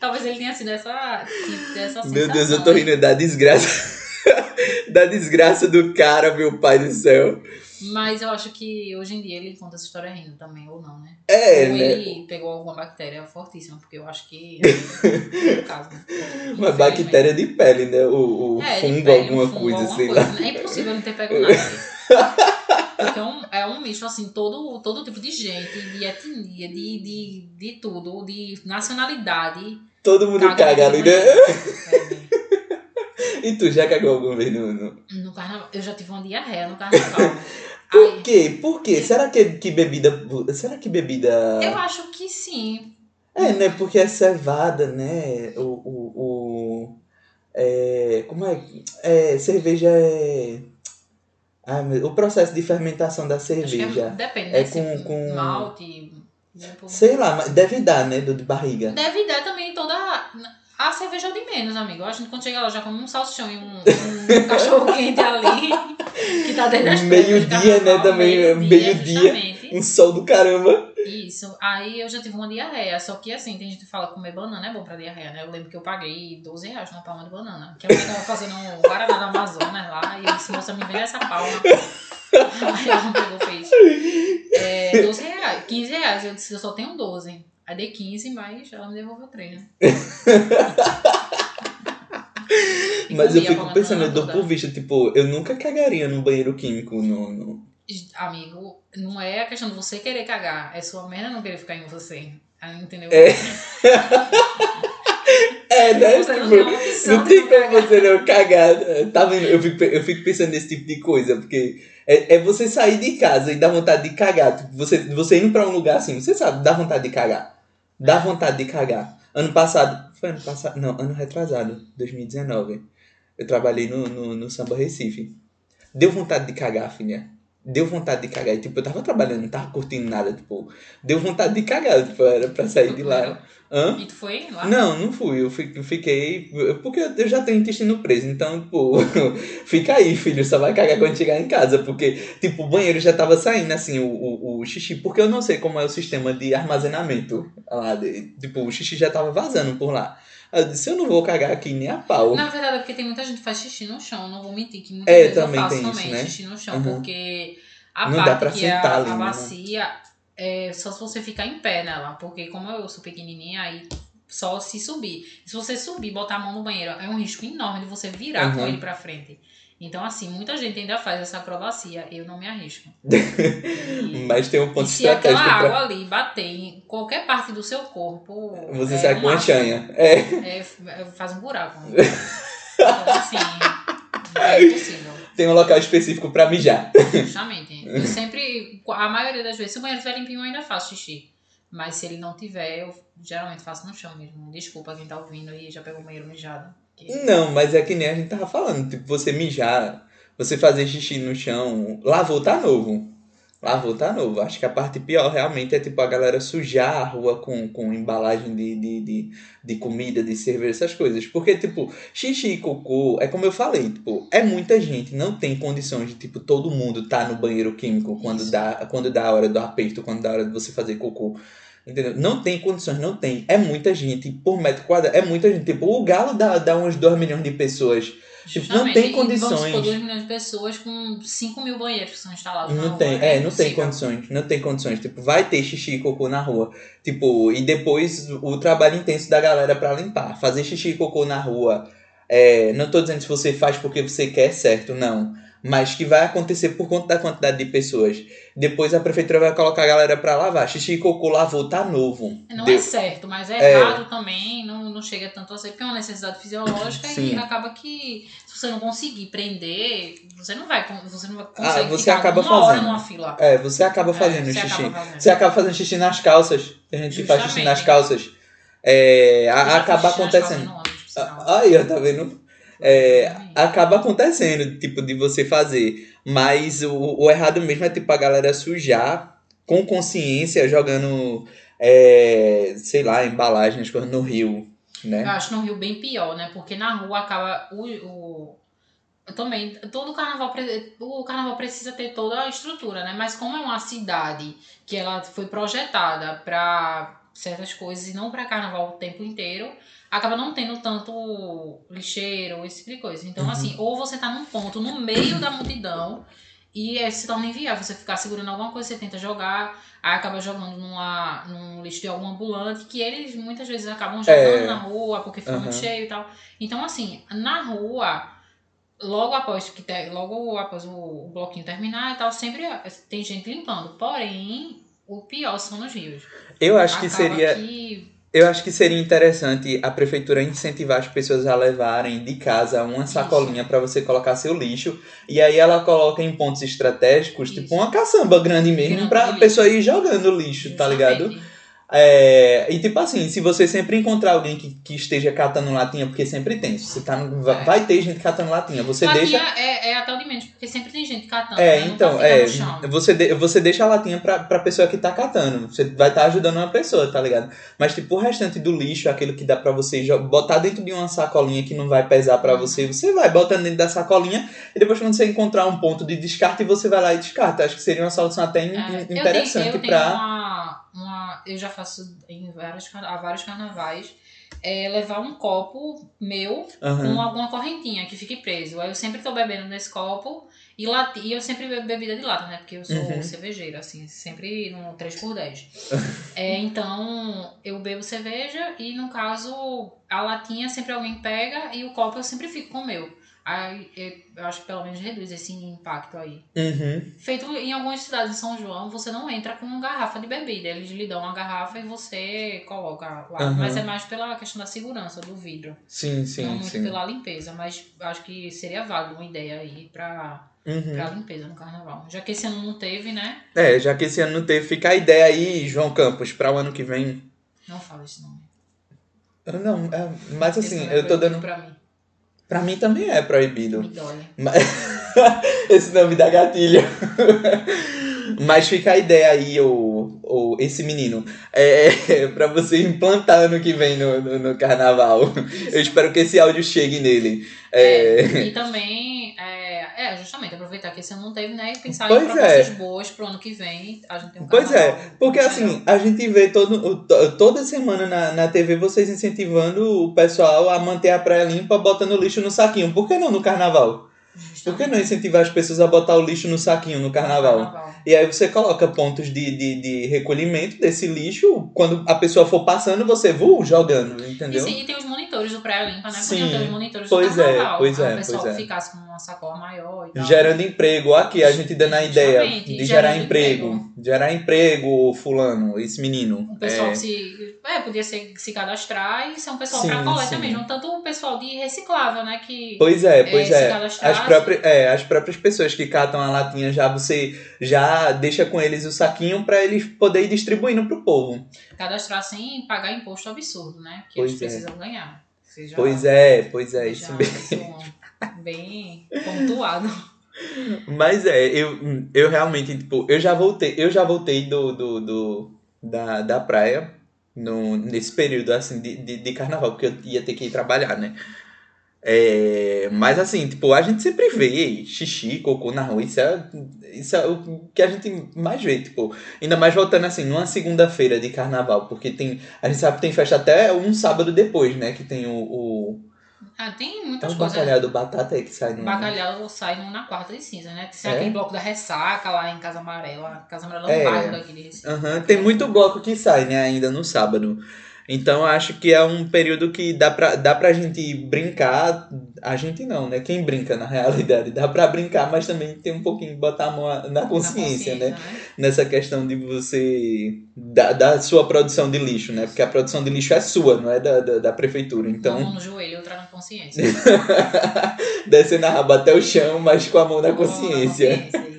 talvez ele tenha sido essa, tipo, essa Meu Deus, eu tô rindo da desgraça. da desgraça do cara, meu pai do céu. Mas eu acho que hoje em dia ele conta essa história rindo também, ou não, né? É, ou né? ele pegou alguma bactéria fortíssima, porque eu acho que é caso, né? Uma bactéria de pele, né? O, o É, fungo, pele, um alguma fungo, coisa, alguma sei coisa, lá. né? É impossível não ter pego nada. Porque é um, é um misto, assim, todo, todo tipo de gente, de etnia, de, de, de tudo, de nacionalidade. Todo mundo Caga caga ali, né? banheiro. E tu já cagou alguma vez no. no... É, no carnaval. Eu já tive uma diarreia no carnaval. Por Aí, quê? Por quê? Será que, que bebida. Será que bebida. eu acho que sim. É, né? Porque é cevada, né? O. o, o é, como é? é? Cerveja é. Ai, meu- o processo de fermentação da é, cerveja. depende, É né? Com- com- malte. tipo, Sei lá, mas deve dar, né? Do de barriga. Deve dar também toda. A cerveja é de menos, amigo. A gente quando chega lá já come um salsichão e um, um cachorro quente ali. Que tá dentro das Meio-dia, né, também, meio-dia, justamente. Um sol do caramba. Isso. Aí eu já tive uma diarreia. Só que assim, tem gente que fala que comer banana é bom pra diarreia, né? Eu lembro que eu paguei 12 reais numa palma de banana. Que eu tava fazendo um Guaraná da Amazonas lá. E eu disse, moça, me vende essa palma. Aí ela não pegou, fez. É, 12 reais. 15 reais. Eu disse, eu só tenho 12. Aí dei 15, mas ela me devolveu 3, né? Mas eu a fico pensando, da eu dou por vista, tipo, eu nunca cagaria num banheiro químico. No. Amigo, não é a questão de você querer cagar. É sua merda não querer ficar em você. Entendeu? É. É, né? Você não Tipo, opção não de tem não como você não cagar. Tá vendo? Eu fico, eu fico pensando nesse tipo de coisa, porque é, é você sair de casa e dar vontade de cagar. Tipo, você, você indo pra um lugar assim, você sabe, dá vontade de cagar. Dá vontade de cagar. Ano passado, foi ano passado? Não, ano retrasado, 2019. Eu trabalhei no, no, no Samba Recife. Deu vontade de cagar, filha. Deu vontade de cagar. E, tipo, eu tava trabalhando, não tava curtindo nada, tipo. Deu vontade de cagar, tipo, era pra sair de lá. Hã? E tu foi lá? Não, não fui. Eu fi- eu fiquei. Porque eu já tenho intestino preso. Então, tipo, fica aí, filho. Só vai cagar quando chegar em casa. Porque, tipo, o banheiro já tava saindo, assim, o, o, o xixi. Porque eu não sei como é o sistema de armazenamento lá. de- tipo, o xixi já tava vazando por lá. Eu disse, eu não vou cagar aqui nem a pau. Na verdade, é porque tem muita gente que faz xixi no chão. Não vou mentir que muitas É, vezes também eu faço tem isso, também né? xixi no chão. Uhum. Porque a Não dá parte pra que é sentar a, ali, a né? bacia é só se você ficar em pé nela. Porque como eu sou pequenininha, aí só se subir. Se você subir e botar a mão no banheiro, é um risco enorme de você virar com Uhum. ele pra frente. Então, assim, muita gente ainda faz essa acrobacia. Eu não me arrisco. E- Mas tem um ponto se aquela estratégico água pra. ali bater em qualquer parte do seu corpo. Você é sai com uma chanha. É. É, f- faz um buraco. Então, assim, não é possível. Tem um local específico pra mijar. Justamente. Eu sempre, a maioria das vezes, se o banheiro estiver limpinho, eu ainda faço xixi. Mas se ele não tiver, eu geralmente faço no chão mesmo. Desculpa quem tá ouvindo e já pegou o banheiro mijado. Não, mas é que nem a gente tava falando. Tipo, você mijar, você fazer xixi no chão, lavou tá novo. Lavou tá novo. Acho que a parte pior realmente é tipo a galera sujar a rua com, com embalagem de, de, de, de comida, de cerveja, essas coisas. Porque, tipo, xixi e cocô, é como eu falei, tipo, é muita gente, não tem condições de, tipo, todo mundo tá no banheiro químico quando Isso. dá, quando dá a hora do aperto, quando dá a hora de você fazer cocô. Entendeu? Não tem condições, não tem. É muita gente por metro quadrado. É muita gente. Tipo, o Galo dá, dá uns 2 milhões de pessoas. Tipo, não tem Vamos condições. supor 2 milhões de pessoas com 5 mil banheiros que são instalados Não rua. tem, é, não tem condições, não tem condições. Tipo, vai ter xixi e cocô na rua. Tipo, e depois o trabalho intenso da galera pra limpar. Fazer xixi e cocô na rua. É, não tô dizendo se você faz porque você quer certo, não. Mas que vai acontecer por conta da quantidade de pessoas. Depois a prefeitura vai colocar a galera pra lavar. Xixi e cocô lavou, tá novo. Não Deu- é certo, mas é, É. errado também, não, não chega tanto a ser, porque é uma necessidade fisiológica Sim. e acaba que se você não conseguir prender, você não vai, você não vai conseguir Ah, você acaba uma hora fazendo. numa fila. É, você acaba É, fazendo você xixi. acaba fazendo. Você acaba fazendo xixi nas calças. Tem gente que faz xixi nas calças. É, acaba acontecendo. Ah, Aí, tá vendo? É, acaba acontecendo, tipo, de você fazer. Mas o, o errado mesmo é, tipo, a galera sujar com consciência, jogando, é, sei lá, embalagens no rio, né? Eu acho no Rio bem pior, né? Porque na rua acaba o, o também todo carnaval o carnaval precisa ter toda a estrutura, né? Mas como é uma cidade que ela foi projetada para certas coisas e não para carnaval o tempo inteiro, acaba não tendo tanto lixeiro, esse tipo de coisa. Então, uhum. assim, ou você tá num ponto no meio da multidão e é, se torna inviável você ficar segurando alguma coisa, você tenta jogar, aí acaba jogando numa, num lixo de algum ambulante, que eles muitas vezes acabam jogando é... na rua porque fica uhum. muito cheio e tal. Então, assim, na rua logo após que logo após o, o, bloquinho terminar e tal, sempre tem gente limpando. Porém, o pior são nos rios. Eu acho Acaba que seria que... Eu acho que seria interessante a prefeitura incentivar as pessoas a levarem de casa uma sacolinha para você colocar seu lixo. E aí ela coloca em pontos estratégicos, Isso. tipo uma caçamba grande mesmo, para a pessoa ir jogando lixo, Justamente. tá ligado? É, e tipo assim, se você sempre encontrar alguém que, que esteja catando latinha, porque sempre tem, você tá é. vai ter gente catando latinha, você latinha deixa. É, é até o de menos, porque sempre tem gente catando. É, né? então, tá é. Você, de, você deixa a latinha pra, pra pessoa que tá catando. Você vai estar tá ajudando uma pessoa, tá ligado? Mas, tipo, o restante do lixo, aquilo que dá pra você botar dentro de uma sacolinha que não vai pesar pra uhum. você, você vai botando dentro da sacolinha e depois quando você encontrar um ponto de descarte, você vai lá e descarta. Acho que seria uma solução até é, interessante eu tenho, eu pra. Tenho uma, uma, eu já faço em vários, há vários carnavais, é levar um copo meu uhum. com alguma correntinha que fique preso. Aí eu sempre tô bebendo nesse copo e, lati, e eu sempre bebo bebida de lata, né? Porque eu sou uhum. cervejeira, assim, sempre no 3x10. é, então, eu bebo cerveja e, no caso, a latinha sempre alguém pega e o copo eu sempre fico com o meu. Aí eu acho que pelo menos reduz esse impacto aí. Uhum. Feito em algumas cidades de São João, você não entra com uma garrafa de bebida. Eles lhe dão uma garrafa e você coloca lá. Uhum. Mas é mais pela questão da segurança do vidro. Sim, sim. Não muito sim. pela limpeza. Mas acho que seria válido uma ideia aí pra, uhum. pra limpeza no carnaval. Já que esse ano não teve, né? É, já que esse ano não teve, fica a ideia aí, João Campos, para o ano que vem. Não fala esse nome. Não, é, mas assim, eu tô dando. Pra mim. Pra mim também é proibido. Mas... esse nome dá gatilho. Mas fica a ideia aí, o, o, esse menino, é, é para você implantar ano que vem no, no, no carnaval. Isso. Eu espero que esse áudio chegue nele. É, é... E também, justamente, aproveitar que esse ano não teve, né? E pensar pois em propostas é. boas pro ano que vem. A gente tem um Pois é, porque assim, a gente vê todo, toda semana na, na TV vocês incentivando o pessoal a manter a praia limpa botando lixo no saquinho. Por que não no carnaval? Por que não incentivar as pessoas a botar o lixo no saquinho no carnaval? No carnaval. E aí você coloca pontos de, de, de recolhimento desse lixo. Quando a pessoa for passando, você voa jogando, entendeu? E, sim, e tem os monitores do Praia Limpa, né? Sim. Podiam ter os monitores pois do carnaval. É, pois é, o pessoal pois é. ficasse com uma sacola maior e tal. Gerando emprego. Aqui, a gente dando a ideia de gerar emprego. emprego. Gerar emprego, fulano, esse menino. O pessoal é. se... É, podia ser, se cadastrar e ser um pessoal sim, pra coleta sim. mesmo. Tanto o pessoal de reciclável, né? Que, pois é, pois é. é. As, próprias, é, as próprias pessoas que catam a latinha já você já deixa com eles o saquinho para eles poderem ir distribuindo pro povo. Cadastrar sem pagar imposto absurdo, né? Que pois eles é. precisam ganhar. Pois é, pois é, isso mesmo. Bem pontuado. Mas é, eu, eu realmente, tipo, eu já voltei, eu já voltei do, do, do da, da praia no, nesse período assim de, de, de carnaval, porque eu ia ter que ir trabalhar, né? É, mas assim, tipo, a gente sempre vê xixi, cocô na rua, isso é, isso é o que a gente mais vê, tipo, ainda mais voltando assim, numa segunda-feira de carnaval, porque tem, a gente sabe que tem festa até um sábado depois, né, que tem o... o ah, tem muitas é um coisas. bacalhau do batata aí que sai no... Bacalhau sai no, na quarta de cinza, né? Tem é? aquele bloco da ressaca lá em Casa Amarela, Casa Amarela é um bairro daqui de Recife. Uhum. Tem muito bloco que sai, né, ainda no sábado. Então acho que é um período que dá pra, dá pra gente brincar. A gente não, né? Quem brinca na realidade. Dá pra brincar, mas também tem um pouquinho de botar a mão na consciência, na consciência né? né? Nessa questão de você. Da, da sua produção de lixo, né? Porque a produção de lixo é sua, não é da, da, da prefeitura. Então. Uma mão no joelho, outra na consciência. Descendo a raba até o chão, mas com a mão na consciência. Na consciência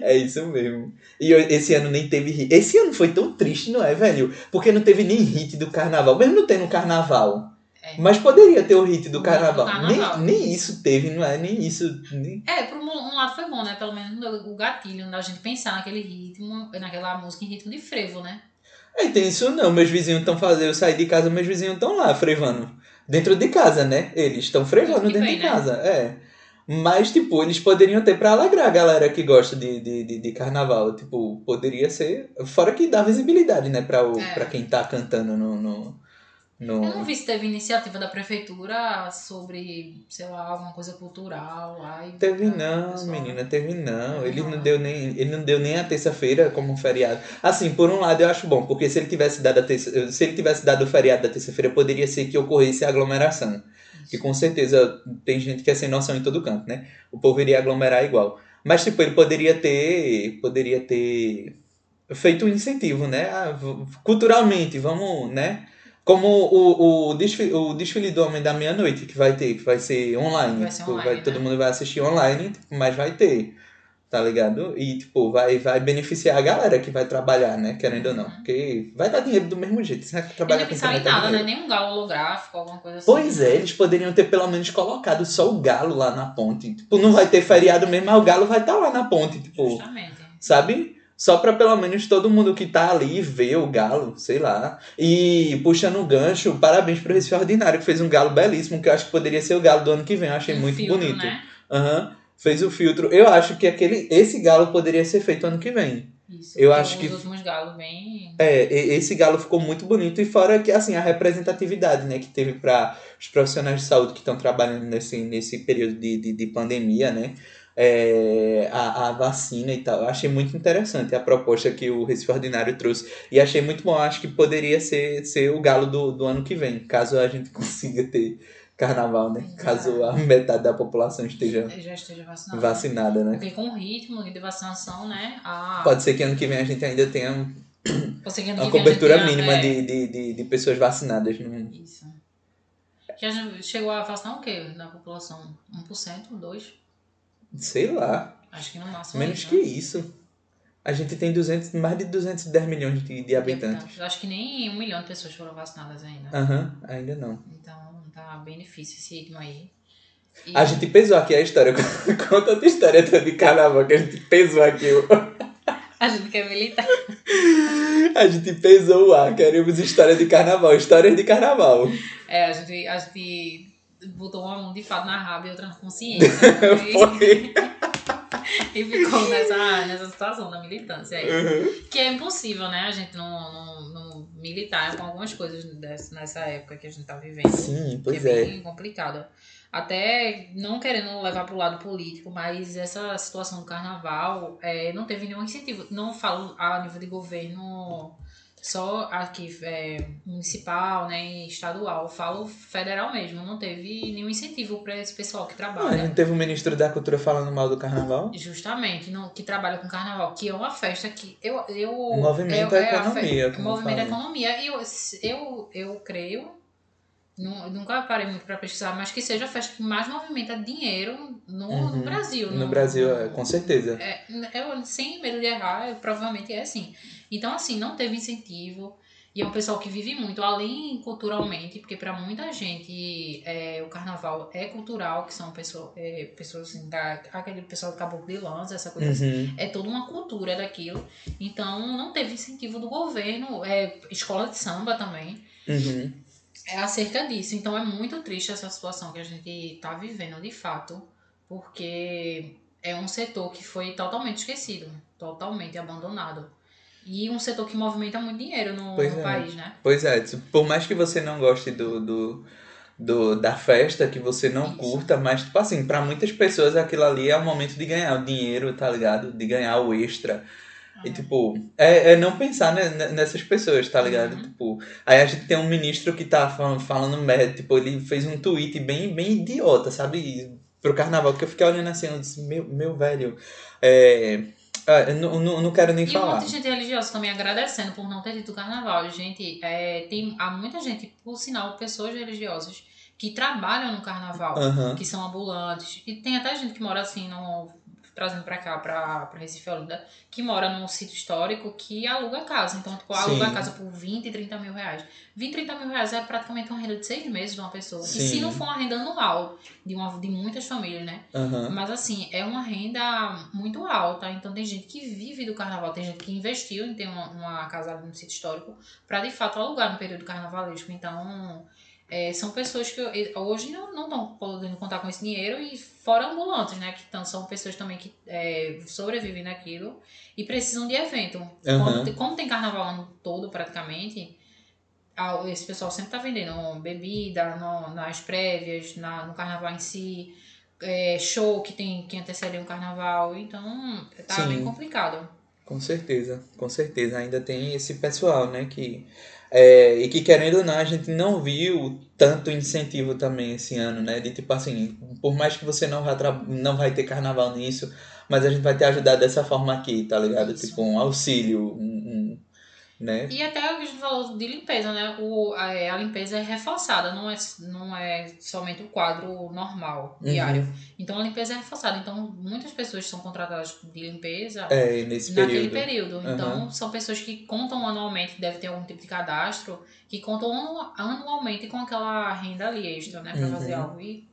é isso mesmo. E esse ano nem teve hit. Esse ano foi tão triste, não é, velho? Porque não teve nem hit do carnaval. Mesmo não tendo carnaval. É. Mas poderia ter o hit do carnaval. carnaval. Nem, nem isso teve, não é? Nem isso. Nem... É, por um, um lado foi bom, né? Pelo menos o gatilho da gente pensar naquele ritmo, naquela música em ritmo de frevo, né? É, tem isso não. Meus vizinhos estão fazendo. Eu saí de casa, meus vizinhos estão lá frevando. Dentro de casa, né? Eles estão frevando dentro bem, de né? casa. É. Mas, tipo, eles poderiam ter pra alegrar a galera que gosta de, de, de, de carnaval. Tipo, poderia ser. Fora que dá visibilidade, né? Pra, o, É. pra quem tá cantando no. no, no- Eu não vi se teve iniciativa da prefeitura sobre, sei lá, alguma coisa cultural lá. Teve não, pessoal- menina, teve não. Ele Não. não deu nem, ele não deu nem a terça-feira como um feriado. Assim, por um lado eu acho bom, porque se ele tivesse dado a terça, se ele tivesse dado o feriado da terça-feira, poderia ser que ocorresse aglomeração. E com certeza tem gente que é sem noção em todo canto, né? O povo iria aglomerar igual. Mas tipo, ele poderia ter, poderia ter feito um incentivo, né? Ah, culturalmente, vamos, né? Como o, o, desfile, o desfile do Homem da Meia-Noite, que vai ter, que vai ser online. Vai ser tipo, online, vai- todo né? mundo vai assistir online, mas vai ter. Tá ligado? E, tipo, vai, vai beneficiar a galera que vai trabalhar, né? Querendo ou não. Porque vai dar dinheiro do mesmo jeito. Você vai trabalhar não com pensava em nada, né? Nem um galo holográfico, alguma coisa assim. Pois é, eles poderiam ter pelo menos colocado só o galo lá na ponte. Tipo, não vai ter feriado mesmo, mas o galo vai estar lá na ponte, tipo, Justamente. sabe? Só pra pelo menos todo mundo que tá ali ver o galo, sei lá. E puxando o gancho, parabéns pro Recife Ordinário, que fez um galo belíssimo, que eu acho que poderia ser o galo do ano que vem. Eu achei Um muito filtro, bonito. Né? Aham. Fez o filtro. Eu acho que aquele, esse galo poderia ser feito ano que vem. Isso. Eu acho os que- últimos galos bem. É, esse galo ficou muito bonito e fora que assim a representatividade, né, que teve para os profissionais de saúde que estão trabalhando nesse, nesse período de, de, de pandemia, né, é, a, a vacina e tal. Eu achei muito interessante a proposta que o Recife Ordinário trouxe e achei muito bom. Acho que poderia ser, ser o galo do, do ano que vem, caso a gente consiga ter carnaval, né, caso a metade da população esteja Já esteja vacinado. vacinada, né. Porque com o ritmo de vacinação, né? A... Pode ser que ano que vem a gente ainda tenha uma cobertura tenha- mínima é, de, de, de, de pessoas vacinadas. Não, Isso. Já chegou a vacinar o quê da população? 1%? 2%? Sei lá, Acho que no máximo. menos isso, que né? isso. A gente tem 200, mais de 210 milhões de, de De habitantes. Acho que nem um milhão de pessoas foram vacinadas ainda. Aham, ainda não. Então tá bem difícil esse ritmo aí. E- A gente pesou aqui a história. Conta outra história de carnaval que a gente pesou aqui. a gente quer militar. A gente pesou o ar. Queremos história de carnaval. Histórias de carnaval. É, a gente, a gente botou uma mão de fato na raba e outra na consciência. Foi. E ficou nessa, nessa situação da militância aí. Uhum. Que é impossível, né? A gente não, não, não militar com algumas coisas dessa, nessa época que a gente tá vivendo. Sim, pois que é é. bem complicado. Até não querendo levar pro lado político, mas essa situação do carnaval é, não teve nenhum incentivo. Não falo a nível de governo só aqui, é, municipal, né, estadual. Falo federal mesmo. Não teve nenhum incentivo para esse pessoal que a trabalha. gente teve o ministro da cultura falando mal do carnaval. Justamente, não, que trabalha com carnaval, que é uma festa que eu. eu Movimenta é- a é fe- economia, como Movimenta a economia. E eu, eu, eu creio, nu- nunca parei muito para pesquisar, mas que seja a festa que mais movimenta dinheiro no, no Uhum. Brasil. No Brasil, é, com certeza. É, eu, sem medo de errar, eu, provavelmente é assim. Então, assim, não teve incentivo. E é um pessoal que vive muito, além culturalmente, porque para muita gente é, o carnaval é cultural, que são pessoas, é, pessoas assim, da, aquele pessoal do Caboclo de Lança, essa coisa assim. Uhum. É toda uma cultura daquilo. Então, não teve incentivo do governo. É, escola de samba também Uhum. é acerca disso. Então é muito triste essa situação que a gente tá vivendo de fato, porque é um setor que foi totalmente esquecido, totalmente abandonado. E um setor que movimenta muito dinheiro no, no é. país, né? Pois é, tipo, por mais que você não goste do, do, do- da festa, que você não Isso. curta, mas, tipo assim, pra muitas pessoas aquilo ali é o momento de ganhar o dinheiro, tá ligado? De ganhar o extra. E, Uhum. tipo, é, é não pensar né, ne- nessas pessoas, tá ligado? Uhum. Tipo, aí a gente tem um ministro que tá falando, falando merda, tipo, ele fez um tweet bem, bem idiota, sabe? Pro carnaval, que eu fiquei olhando assim, eu disse, meu, meu velho, é... ah, não, não, não quero nem E falar. monte de gente religiosa também agradecendo por não ter dito carnaval. Gente, é, tem, há muita gente, por sinal, pessoas religiosas que trabalham no carnaval. Aham. que são ambulantes. E tem até gente que mora assim, no, trazendo pra cá, pra, pra Recife Olinda, que mora num sítio histórico que aluga casa. Então, tipo, aluga Sim. a casa por 20, 30 mil reais. 20, 30 mil reais é praticamente uma renda de seis meses de uma pessoa. Sim. E se não for uma renda anual de, uma, de muitas famílias, né? Aham. Mas assim, é uma renda muito alta. Então tem gente que vive do carnaval, tem gente que investiu em ter uma, uma casa ali no sítio histórico pra de fato alugar no período carnavalesco. Então, é, são pessoas que hoje não estão podendo contar com esse dinheiro e fora ambulantes, né? Que tão, são pessoas também que é, sobrevivem naquilo e precisam de evento. Aham. Quando como tem carnaval ano todo praticamente, a- esse pessoal sempre tá vendendo bebida no- nas prévias, na, no carnaval em si, é, show que tem que antecede um carnaval, então tá Sim. bem complicado. Com certeza, com certeza. Ainda tem esse pessoal, né? Que, é, e que querendo ou não, a gente não viu tanto incentivo também esse ano, né? De tipo assim, por mais que você não, vá tra- não vai ter carnaval nisso, mas a gente vai te ajudar dessa forma aqui, tá ligado? Isso. Tipo um auxílio, um- né? E até o que a gente falou de limpeza, né? O, a, é, a limpeza é reforçada, não é, não é somente o quadro normal, Uhum. diário. Então a limpeza é reforçada. Então muitas pessoas são contratadas de limpeza É, nesse naquele período. período. Então, são pessoas que contam anualmente, deve ter algum tipo de cadastro, que contam anu- anualmente com aquela renda ali extra, né? Pra Uhum. fazer algo. E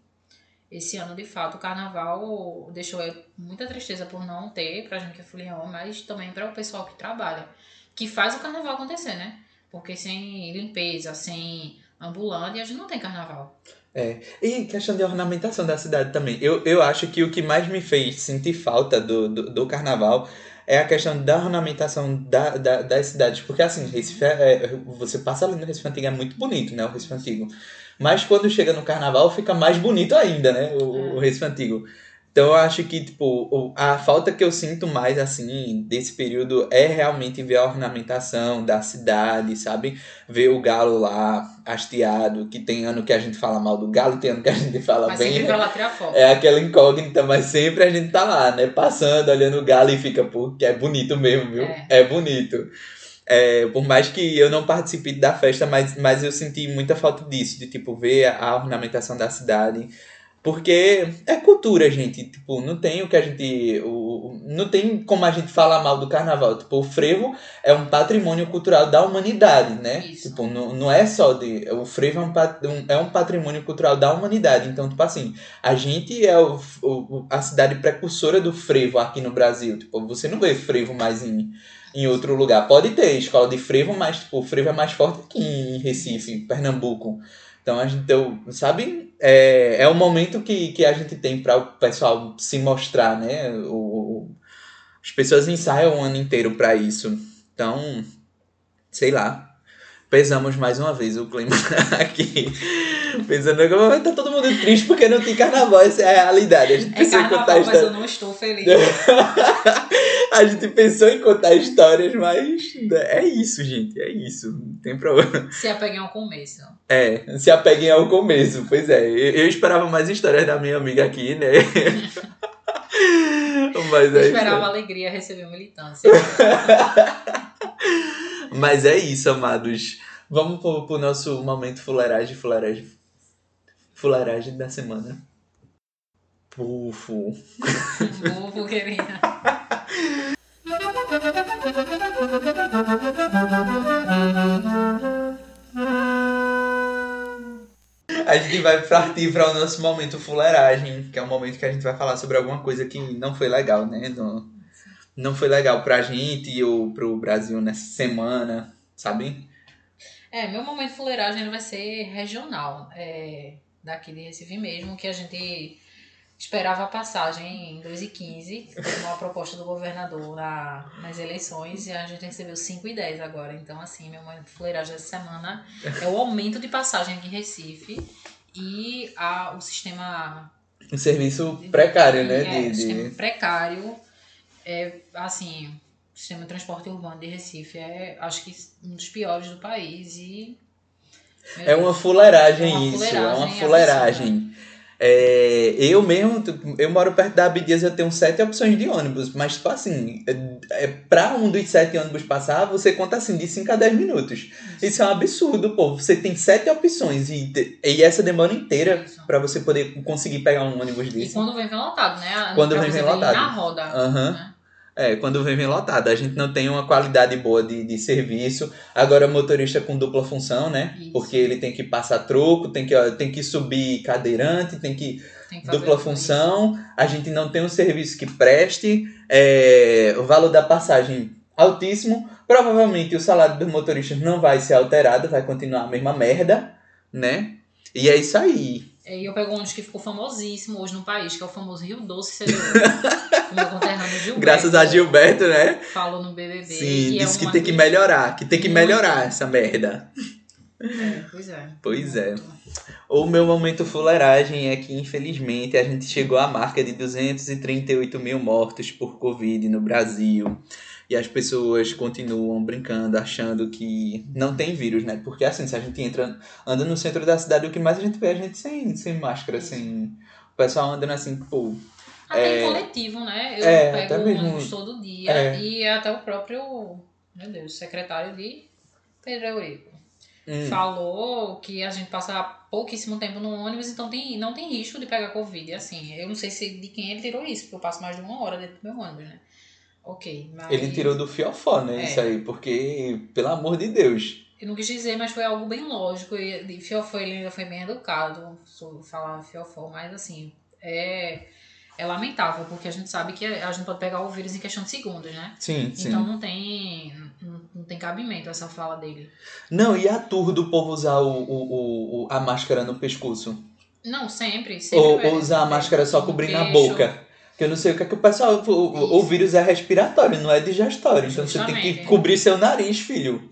esse ano, de fato, o carnaval deixou eu muita tristeza por não ter pra gente que é folião, mas também para o pessoal que trabalha, que faz o carnaval acontecer, né? Porque sem limpeza, sem ambulante, a gente não tem carnaval. E questão de ornamentação da cidade também. Eu, eu acho que o que mais me fez sentir falta do, do, do carnaval é a questão da ornamentação da, da, das cidades. Porque assim, Recife é, é- você passa ali no Recife Antigo, é muito bonito, né? O Recife Antigo. Mas quando chega no carnaval fica mais bonito ainda, né? O, o Recife Antigo. Então eu acho que, tipo, a falta que eu sinto mais, assim, desse período é realmente ver a ornamentação da cidade, sabe? Ver o galo lá, hasteado, que tem ano que a gente fala mal do galo, tem ano que a gente fala Mas bem, sempre né? pra lá tirar foto. É aquela incógnita, mas sempre a gente tá lá, né? Passando, olhando o galo e fica, pô, que é bonito mesmo, viu? É. É, bonito. É, por mais que eu não participe da festa, mas, mas eu senti muita falta disso, de tipo, ver a ornamentação da cidade. Porque é cultura, gente. Tipo, não tem o que a gente. O, não tem como a gente falar mal do carnaval. Tipo, o frevo é um patrimônio cultural da humanidade, né? Isso. Tipo, não, não é só de. O frevo é um, é um patrimônio cultural da humanidade. Então, tipo assim, a gente é o, o- a cidade precursora do frevo aqui no Brasil. Tipo, você não vê frevo mais em, em outro lugar. Pode ter escola de frevo, mas tipo, o frevo é mais forte aqui em Recife, Pernambuco. Então a gente, eu, sabe, é, é o momento que, que a gente tem para o pessoal se mostrar, né? O, as pessoas ensaiam o ano inteiro para isso. Então, sei lá. Pesamos mais uma vez o clima aqui. Pensando que tá todo mundo triste porque não tem carnaval. Essa é a realidade. A gente É precisa contar carnaval, mas história. eu não estou feliz. A gente pensou em contar histórias, mas é isso, gente. É isso. Não tem problema. Se apeguem ao começo. É, se apeguem ao começo. Pois é, eu, esperava mais histórias da minha amiga aqui, né? mas Eu é esperava isso. alegria receber militância. Mas é isso, amados. Vamos pro, pro nosso momento fuleiragem, fuleiragem. Fuleiragem da semana. Pufo. Bobo, querida. A gente vai partir para o nosso momento fuleiragem, que é um momento que a gente vai falar sobre alguma coisa que não foi legal, né? Não, não foi legal pra gente ou pro Brasil nessa semana, sabe? É, meu momento fuleiragem vai ser regional. É, daqui de Recife mesmo, que a gente esperava a passagem em 2015, foi uma proposta do governador na, nas eleições, e a gente recebeu 5 e 10 agora. Então, assim, meu fuleiragem essa semana é o aumento de passagem aqui em Recife e a, o sistema Um serviço precário, né? É, De, o sistema de... precário. É, assim, o sistema de transporte urbano de Recife é, acho que, um dos piores do país e... meu É uma fuleiragem É uma isso, é uma fuleiragem. É, eu mesmo, tipo, eu moro perto da Abdias, eu tenho sete opções de ônibus, mas, tipo assim, é, é, pra um dos sete ônibus passar, você conta assim, de 5 a 10 minutos. Isso é um absurdo, pô. Você tem sete opções e, e essa demora inteira pra você poder conseguir pegar um ônibus E desse. quando vem, vem lotado, né? Quando Pra vem, você vem ver lotado. Na roda. Aham. né? É, quando vem, vem lotado. A gente não tem uma qualidade boa de, de serviço. Agora, motorista com dupla função, né? Isso. Porque ele tem que passar troco, tem que, ó, tem que subir cadeirante, tem que Tem que dupla função, a gente não tem um serviço que preste, é, o valor da passagem altíssimo, provavelmente o salário dos motoristas não vai ser alterado, vai continuar a mesma merda, né? E é isso aí. E eu pego um que ficou famosíssimo hoje no país, que é o famoso Rio Doce CDU. o meu conterrâneo Gilberto. Graças a Gilberto, né? Falou no BBB. Sim, é disse que uma tem que melhorar, que tem que melhorar essa merda. É, pois é. Pois é. O meu momento fuleiragem é que, infelizmente, a gente chegou à marca de 238 mil mortos por Covid no Brasil. E as pessoas continuam brincando, achando que não tem vírus, né? Porque assim, se a gente entra, anda no centro da cidade, o que mais a gente vê é a gente sem, sem máscara, sem. O pessoal andando assim, pô. Até É. em coletivo, né? Eu É, pego até mesmo- ônibus todo dia É. e até o próprio, meu Deus, secretário de Pedro Eurico hum, falou que a gente passa pouquíssimo tempo no ônibus, então tem, não tem risco de pegar Covid. E, Assim, eu não sei se de quem ele tirou isso, porque eu passo mais de uma hora dentro do meu ônibus, né? Ok, mas... Ele tirou do fiofó, né? É. Isso aí, porque, pelo amor de Deus. Eu não quis dizer, mas foi algo bem lógico. E Fiofó ele ainda foi bem educado sobre falar Fiofó, mas assim, é, é lamentável, porque a gente sabe que a gente pode pegar o vírus em questão de segundos, né? Sim, sim. Então não tem, não, não tem cabimento essa fala dele. Não, e a tour do povo usar o, o, o- a máscara no pescoço? Não, sempre. sempre Ou, usar a máscara só cobrindo a boca. Que eu não sei o que é que o pessoal. O, o- vírus é respiratório, não é digestório. Então você tem que cobrir seu nariz, filho.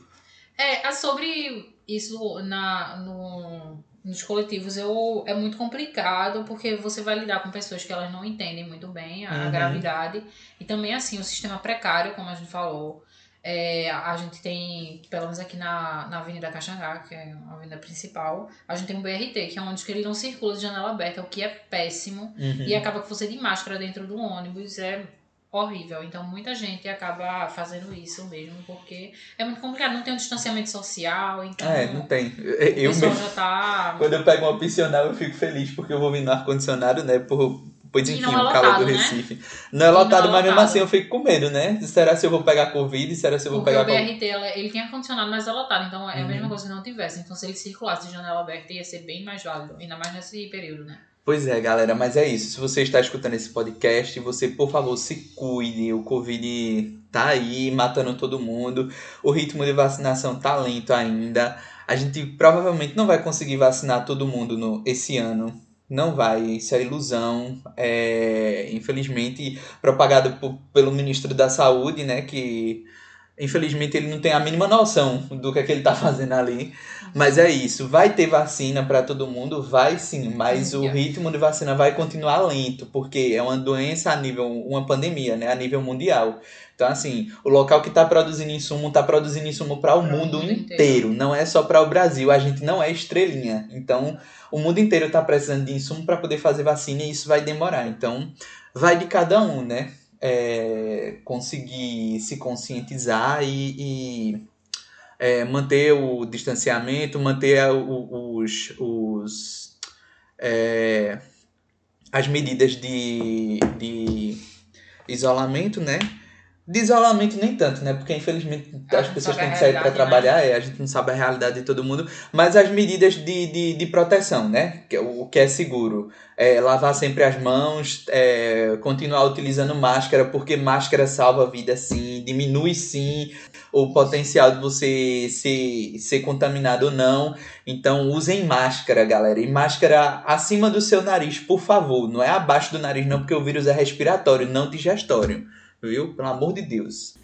É, é sobre isso na, no, nos coletivos eu, é muito complicado porque você vai lidar com pessoas que elas não entendem muito bem a, Uhum. gravidade e também assim o sistema precário, como a gente falou. É, a gente tem, pelo menos aqui na, na Avenida Caxangá, que é a avenida principal, a gente tem um BRT, que é onde que ele não circula de janela aberta, o que é péssimo. Uhum. E acaba que você de máscara dentro do ônibus é horrível. Então muita gente acaba fazendo isso mesmo, porque é muito complicado, não tem um distanciamento social, então É, não tem. Eu pessoal mesmo. já tá. Quando eu pego uma opcional, eu fico feliz porque eu vou vir no ar-condicionado, né? Por, pois enfim, é o calor lotado, do né? Recife. Não é E não é lotado, mas mesmo lotado. assim eu fico com medo, né? Será se eu vou pegar Covid? Será se eu vou Porque pegar o Covid? BRT ela- ele tem ar-condicionado, mas é lotado, então é a Uhum. mesma coisa que não tivesse. Então se ele circulasse de janela aberta ia ser bem mais válido, ainda mais nesse período, né? Pois é, galera, mas é isso. Se você está escutando esse podcast, você, por favor, se cuide. O Covid tá aí, matando todo mundo. O ritmo de vacinação tá lento ainda. A gente provavelmente não vai conseguir vacinar todo mundo no, esse ano. Não vai, isso é ilusão. É, infelizmente, propagado por- pelo ministro da Saúde, né? Que infelizmente ele não tem a mínima noção do que, é que ele tá fazendo ali. Mas é isso, vai ter vacina para todo mundo? Vai sim, mas o ritmo de vacina vai continuar lento, porque é uma doença a nível, uma pandemia, né, a nível mundial. Então, assim, o local que está produzindo insumo está produzindo insumo para o mundo, mundo inteiro. inteiro. não é só para o Brasil. A gente não é estrelinha. Então, o mundo inteiro está precisando de insumo para poder fazer vacina e isso vai demorar. Então, vai de cada um, né? É, conseguir se conscientizar e, e, é, manter o distanciamento, manter os, os é, as medidas de, de isolamento, né? De isolamento nem tanto, né? Porque infelizmente as pessoas têm que sair para realidade, né? trabalhar, é, a gente não sabe a realidade de todo mundo, mas as medidas de, de, de proteção, né? É O que é seguro. É, lavar sempre as mãos, é, continuar utilizando máscara, porque máscara salva a vida sim, diminui sim o potencial de você ser, ser contaminado ou não. Então usem máscara, galera. E máscara acima do seu nariz, por favor. Não é abaixo do nariz, não, porque o vírus é respiratório, não digestório. Viu? Pelo amor de Deus.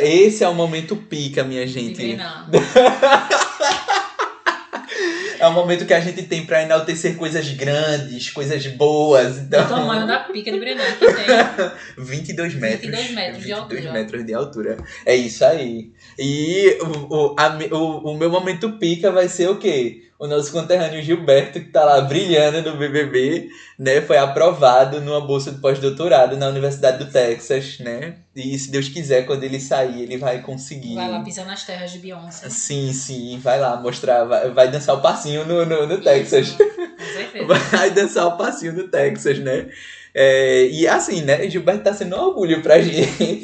Esse é o momento pica, minha gente. Não. É um momento que a gente tem pra enaltecer coisas grandes, coisas boas. Então... O tamanho da pica de Brenan que tem. 22 metros. 22 metros de 22 altura. metros de altura. É isso aí. E o, o, a o, o meu momento pica vai ser o quê? O nosso conterrâneo Gilberto, que tá lá brilhando no BBB, né? Foi aprovado numa bolsa de pós-doutorado na Universidade do Texas, né? E se Deus quiser, quando ele sair, ele vai conseguir. Vai lá pisar nas terras de Beyoncé. Sim, sim, vai lá mostrar, vai, vai dançar o passinho no, no, no Texas. Isso, Com certeza. Vai dançar o passinho no Texas, né? É, e assim, né? Gilberto tá sendo um orgulho pra gente.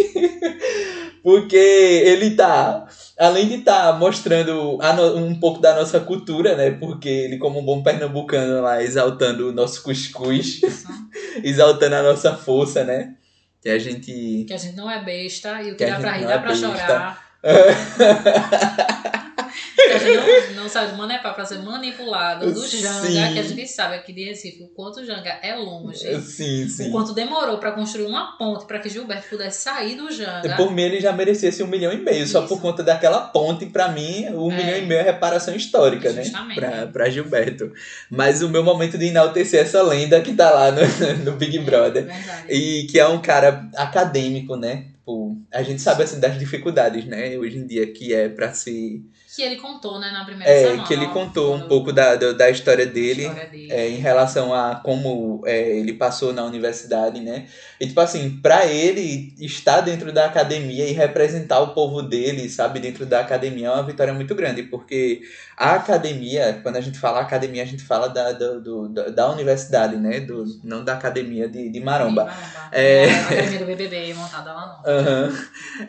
Porque ele tá, além de estar mostrando a no- um pouco da nossa cultura, né? Porque ele, como um bom pernambucano lá, exaltando o nosso cuscuz, exaltando a nossa força, né? Que a gente. Que a gente não é besta e o Que que, dá pra rir dá é pra besta. chorar. que a gente não, não sabe manepar pra ser manipulado do Janga, Sim. que a gente sabe aqui de Recife o quanto o Janga é longe. Sim, O sim. quanto demorou pra construir uma ponte pra que Gilberto pudesse sair do Janga. Por mim, ele já merecesse um milhão e meio, só Isso. por conta daquela ponte, pra mim, um É. milhão e meio é reparação histórica, Justamente. né? Pra Gilberto. Mas o meu momento de enaltecer essa lenda que tá lá no, no Big Brother. Verdade. E que é um cara acadêmico, né? Tipo, a gente sabe assim das dificuldades, né? Hoje em dia que é pra se. Que ele contou, né, na primeira É, semana. que ele contou um pouco da, da, da história dele. história dele. é, em relação a como é, ele passou na universidade, né? E, tipo assim, pra ele estar dentro da academia e representar o povo dele, sabe, dentro da academia é uma vitória muito grande, porque a academia, quando a gente fala academia, a gente fala da, do, do- da, da universidade, né? Do, não da academia de, de Maromba. Maromba. É. A academia do BBB montada lá não.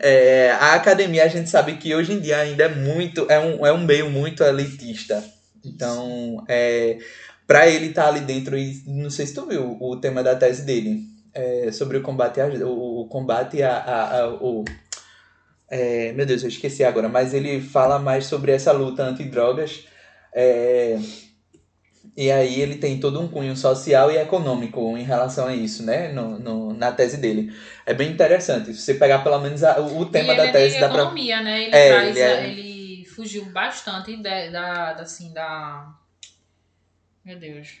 É, a academia a gente sabe que hoje em dia ainda é muito é um, é um meio muito elitista então é para ele estar ali dentro e não sei se tu viu o tema da tese dele é, sobre o combate a, o, o combate a, a, a- o é, meu Deus eu esqueci agora mas ele fala mais sobre essa luta antidrogas é, e aí ele tem todo um cunho social e econômico em relação a isso, né? No, no, na tese dele. É bem interessante. Se você pegar pelo menos a- o tema e da tese, é de dá pra. economia, né? Ele, É, traz, ele é- ele fugiu bastante da, da, da, assim, da... Meu Deus.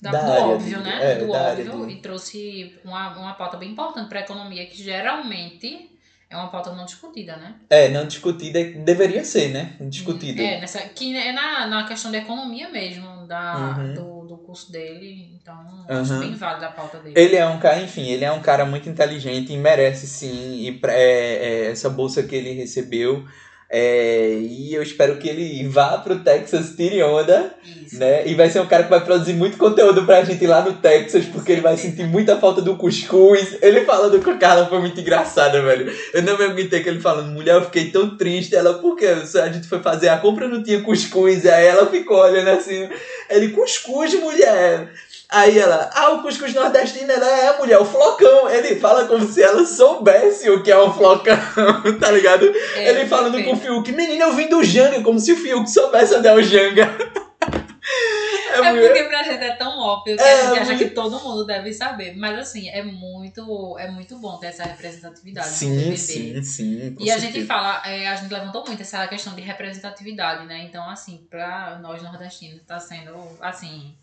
Da, Da do óbvio, dele. né? É, do óbvio. dele. E trouxe uma, uma pauta bem importante para a economia, que geralmente é uma pauta não discutida, né? É, não discutida, deveria ser, né? Discutida. É, nessa, que é na, na questão da economia mesmo, da, Uhum. do, do curso dele. Então, acho Uhum. bem válida a pauta dele. Ele é um cara, enfim, ele é um cara muito inteligente e merece sim e é, é, essa bolsa que ele recebeu. É, e eu espero que ele vá pro Texas, tire onda, Isso. né? E vai ser um cara que vai produzir muito conteúdo pra gente lá no Texas, porque ele vai sentir muita falta do cuscuz. Ele falando com o Carla foi muito engraçado, velho. Eu não me aguentei com ele falando, mulher, eu fiquei tão triste. Ela, porque a gente foi fazer a compra não tinha cuscuz. Aí ela ficou olhando assim, ele, cuscuz, mulher. Aí ela, ah, o cuscuz nordestino, ela é, mulher, o flocão. Ele fala como se ela soubesse o que é um flocão, tá ligado? É, ele falando perfeito. com o Fiuk, menina, eu vim do Janga, como se o Fiuk soubesse onde é o Janga. É, É porque pra gente é tão óbvio que É, a gente acha que todo mundo deve saber. Mas assim, é muito, é muito bom ter essa representatividade Sim, BBB. sim, sim. E a certeza. gente fala, é, a gente levantou muito essa questão de representatividade, né? Então, assim, pra nós nordestinos tá sendo, assim,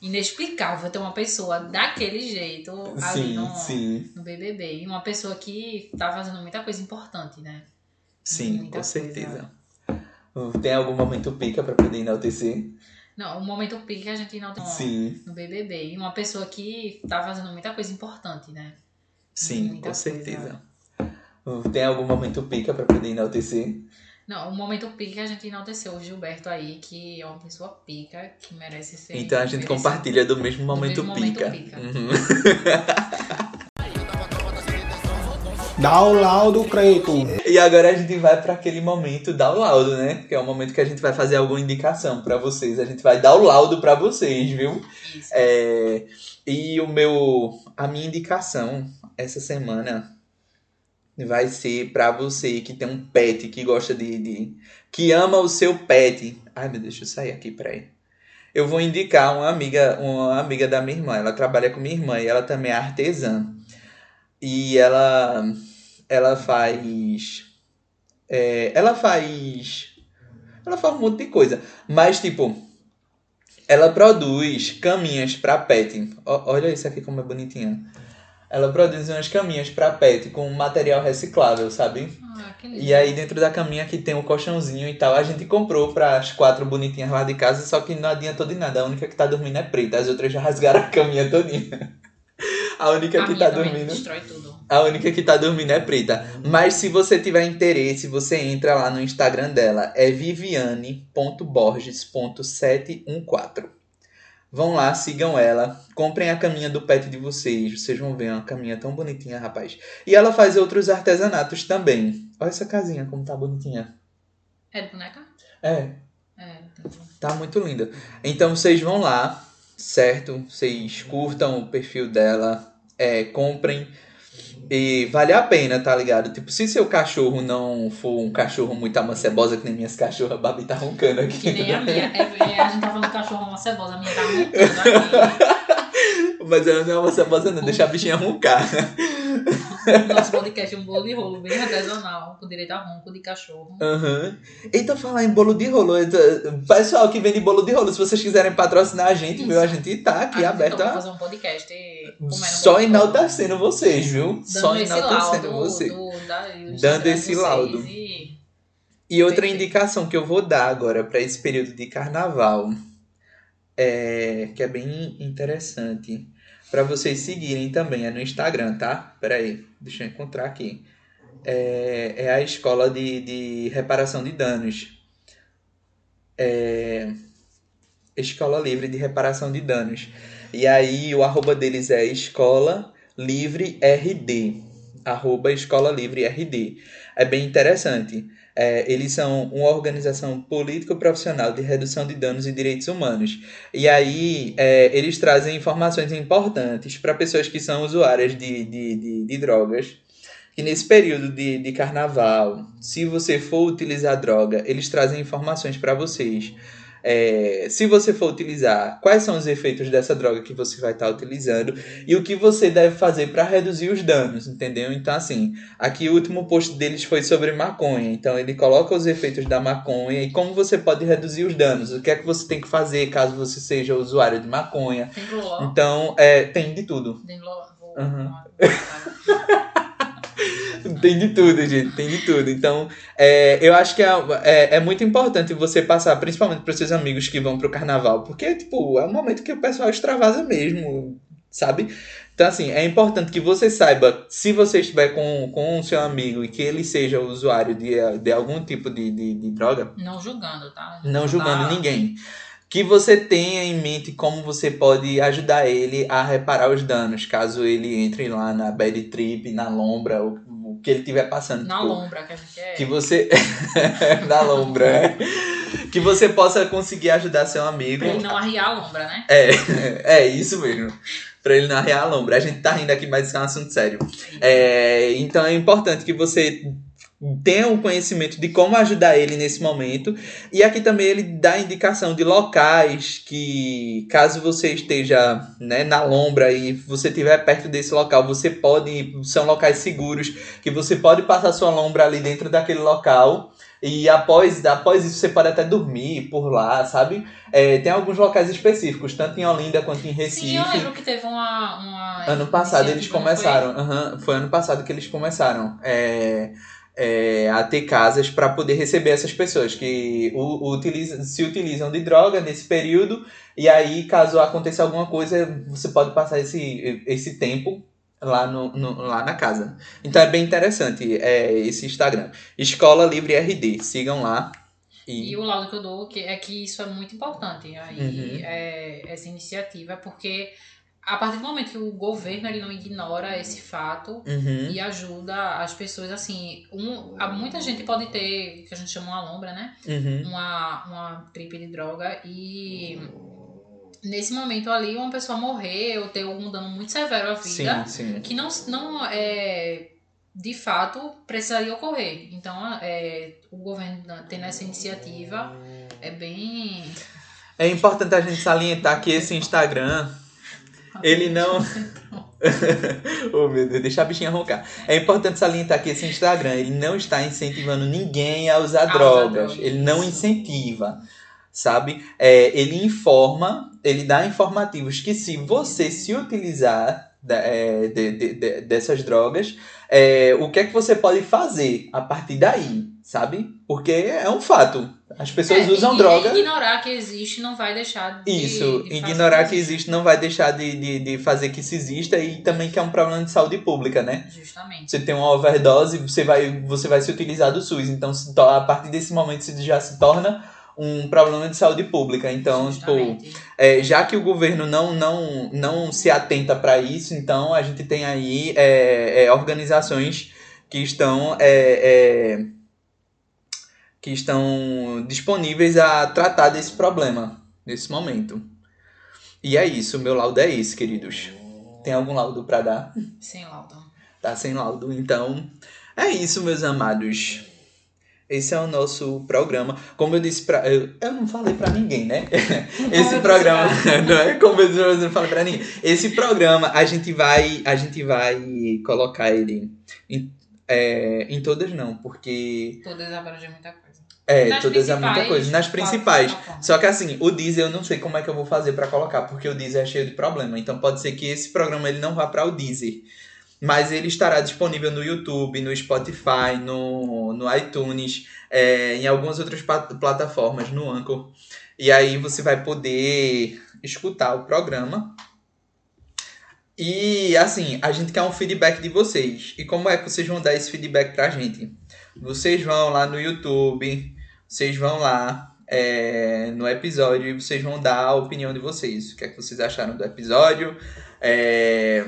inexplicável ter uma pessoa daquele jeito ali Sim, no, sim, no BBB. E uma pessoa que tá fazendo muita coisa importante, né? sim, Muita com coisa. certeza. Tem algum momento pica pra poder enaltecer? Não, o momento pique a gente não tem Sim, no BBB. E uma pessoa que tá fazendo muita coisa importante, né? sim, Muita com coisa. certeza. Tem algum momento pica pra poder enaltecer? Não, o momento pique a gente enalteceu o Gilberto aí, que é uma pessoa pica, que merece ser. Então a gente merecido. compartilha do mesmo momento mesmo momento pica. pica. Uhum. Dá o laudo, Creito. E agora a gente vai para aquele momento dar o laudo, né? Que é o momento que a gente vai fazer alguma indicação para vocês. A gente vai dar o laudo para vocês, viu? Isso. É, e o meu, a minha indicação essa semana vai ser para você que tem um pet que gosta de, de que ama o seu pet. Ai meu Deus, deixa eu sair aqui, peraí. Eu vou indicar uma amiga, uma amiga da minha irmã. Ela trabalha com minha irmã e ela também é artesã. E ela, ela faz, é, ela faz ela faz um monte de coisa. Mas, tipo, ela produz caminhas pra pet. Ó, olha isso aqui como é bonitinha. Ela produz umas caminhas pra pet com material reciclável, sabe? Ah, que lindo. E aí dentro da caminha aqui tem um colchãozinho e tal. A gente comprou para as quatro bonitinhas lá de casa, só que não adiantou de nada. A única que tá dormindo é preta, as outras já rasgaram a caminha todinha. A única A que tá dormindo. A única que tá dormindo é preta. Mas se você tiver interesse, você entra lá no Instagram dela. É viviane.borges.714. Vão lá, sigam ela. Comprem a caminha do pet de vocês. Vocês vão ver uma caminha tão bonitinha, rapaz. E ela faz outros artesanatos também. Olha essa casinha como tá bonitinha. É de boneca? É, É. então. Tá muito linda. Então vocês vão lá, certo? Vocês curtam o perfil dela, é, comprem. E vale a pena, tá ligado? Tipo, se seu cachorro não for um cachorro muito amancebosa, que nem minhas cachorras, a Babi tá roncando aqui. Que nem a minha. É, é, a gente tá falando cachorro uma cebosa, a minha tá montando aqui. Mas ela não é amancebosa não, deixa a bichinha roncar. Nosso podcast é um bolo de rolo bem artesanal, com direito a ronco de cachorro. Aham. Eita, falar em bolo de rolo. eita, Pessoal que vende bolo de rolo, se vocês quiserem patrocinar a gente, viu? A gente tá aqui A aberto tentou a... fazer um podcast comendo Só enaltecendo vocês, viu? Só Dando esse enaltecendo vocês. do- da- do Dando esse laudo. E... E outra Perfeito. indicação que eu vou dar agora para esse período de carnaval, é, que é bem interessante, para vocês seguirem também, é no Instagram, tá? Peraí, deixa eu encontrar aqui. É, é a escola de, de reparação de danos. É, escola Livre de Reparação de Danos. E aí o arroba deles é Escola Livre RD. Arroba Escola Livre RD. É bem interessante. É, eles são uma organização político-profissional de redução de danos e direitos humanos. E aí, é, eles trazem informações importantes para pessoas que são usuárias de, de, de, de drogas. Que nesse período de, de carnaval, se você for utilizar droga, eles trazem informações para vocês. É, se você for utilizar, quais são os efeitos dessa droga que você vai estar utilizando e o que você deve fazer para reduzir os danos, entendeu? Então, assim, Aqui o último post deles foi sobre maconha. Então ele coloca os efeitos da maconha e como você pode reduzir os danos. O que é que você tem que fazer caso você seja usuário de maconha. Tem? Então, é, tem de tudo. Tem. Uhum. Tem de tudo, gente. Tem de tudo. Então, é, eu acho que é, é, é muito importante você passar, principalmente para seus amigos que vão pro carnaval. Porque, tipo, é um momento que o pessoal extravasa mesmo, sabe? Então, assim, é importante que você saiba, se você estiver com, com o seu amigo e que ele seja usuário de, de algum tipo de, de, de droga, Não julgando, tá? não julgando Ah, ninguém. Que você tenha em mente como você pode ajudar ele a reparar os danos, caso ele entre lá na bad trip, na lombra, o, o que ele estiver passando. Na tipo, lombra, que a gente é. Que você. na lombra, é. Que você possa conseguir ajudar seu amigo. Pra ele não arriar a lombra, né? É, é isso mesmo. Pra ele não arrear a lombra. A gente tá rindo aqui, mas isso é um assunto sério. É, então é importante que você tenha um conhecimento de como ajudar ele nesse momento. E aqui também ele dá indicação de locais que, caso você esteja né, na lombra e você estiver perto desse local, você pode. São locais seguros que você pode passar sua lombra ali dentro daquele local. E após, após isso você pode até dormir por lá, sabe? É, tem alguns locais específicos, tanto em Olinda quanto em Recife. Sim, eu lembro que teve uma. uma Ano passado eles começaram. aham, foi ano passado que eles começaram é, é, a ter casas para poder receber essas pessoas que o, utilizam, se utilizam de droga nesse período. E aí, caso aconteça alguma coisa, você pode passar esse, esse tempo lá, no, no- lá na casa. Então é bem interessante é, esse Instagram. Escola Livre RD. Sigam lá. E, E o laudo que eu dou é que isso é muito importante. Aí, Uhum. é, essa iniciativa, porque a partir do momento que o governo ele não ignora esse fato, Uhum, e ajuda as pessoas assim. Um, muita gente pode ter, que a gente chama uma lombra, né? uhum, Uma, uma tripe de droga e nesse momento ali uma pessoa morrer ou ter algum dano muito severo à vida sim, sim. que não, não é de fato precisaria ocorrer. Então é, o governo tendo essa iniciativa é bem. É importante a gente salientar que esse Instagram, ele não. oh, meu Deus, deixa a bichinha roncar. É importante salientar que esse Instagram, ele não está incentivando ninguém a usar A usar drogas. drogas, Ele não incentiva, sabe? É, ele informa, ele dá informativos que se você se utilizar é, de- de- de- dessas drogas, é, o que é que você pode fazer a partir daí, sabe? Porque é um fato. As pessoas É, usam e- droga. Ignorar que existe não vai deixar de. Isso, de ignorar que coisas. existe não vai deixar de, de, de fazer que isso exista e também que é um problema de saúde pública, né? Justamente. Você tem uma overdose, você vai, você vai se utilizar do SUS. Então, a partir desse momento, isso já se torna um problema de saúde pública. Então, tipo, é, já que o governo não, não, não se atenta para isso, então a gente tem aí é, é, organizações que estão, é, é, que estão disponíveis a tratar desse problema nesse momento. E é isso, meu laudo é esse, queridos. Tem algum laudo para dar? Sem laudo. Tá sem laudo. Então, é isso, meus amados. Esse é o nosso programa. Como eu disse pra. Eu, eu não falei pra ninguém, né? Esse programa. Não é como eu disse, eu não falei pra ninguém. Esse programa, a gente vai. A gente vai colocar ele em, é, em todas, não, porque. Todas abrangem muita coisa. É, Nas todas é muita coisa. Nas principais. Só que assim, o Deezer eu não sei como é que eu vou fazer pra colocar, porque o Deezer é cheio de problema. Então pode ser que esse programa ele não vá pra o Deezer. Mas ele estará disponível no YouTube, no Spotify, no, no iTunes, é, em algumas outras plataformas, no Anchor. E aí você vai poder escutar o programa. E assim, a gente quer um feedback de vocês. E como é que vocês vão dar esse feedback pra gente? Vocês vão lá no YouTube, vocês vão lá é, no episódio e vocês vão dar a opinião de vocês. O que é que vocês acharam do episódio? É,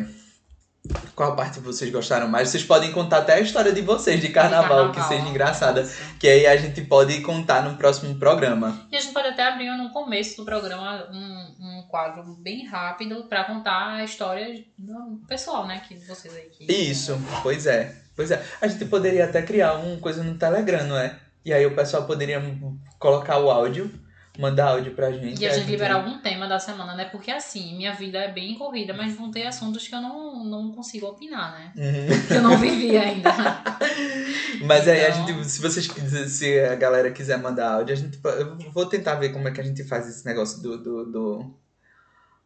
Qual parte vocês gostaram mais? Vocês podem contar até a história de vocês de carnaval, De que seja engraçada. Que aí a gente pode contar no próximo programa. E a gente pode até abrir no começo do programa um, um quadro bem rápido pra contar a história do pessoal, né? Que vocês aí. Que... Isso, pois é. Pois é. A gente poderia até criar uma coisa no Telegram, não é? E aí o pessoal poderia colocar o áudio, mandar áudio pra gente. E a gente liberar algum tema da semana, né? Porque assim, minha vida é bem corrida, mas vão ter assuntos que eu não, não consigo opinar, né? Uhum. Que eu não vivi ainda. Mas aí a Então- gente, se vocês se a galera quiser mandar áudio, a gente, eu vou tentar ver como é que a gente faz esse negócio do, do, do,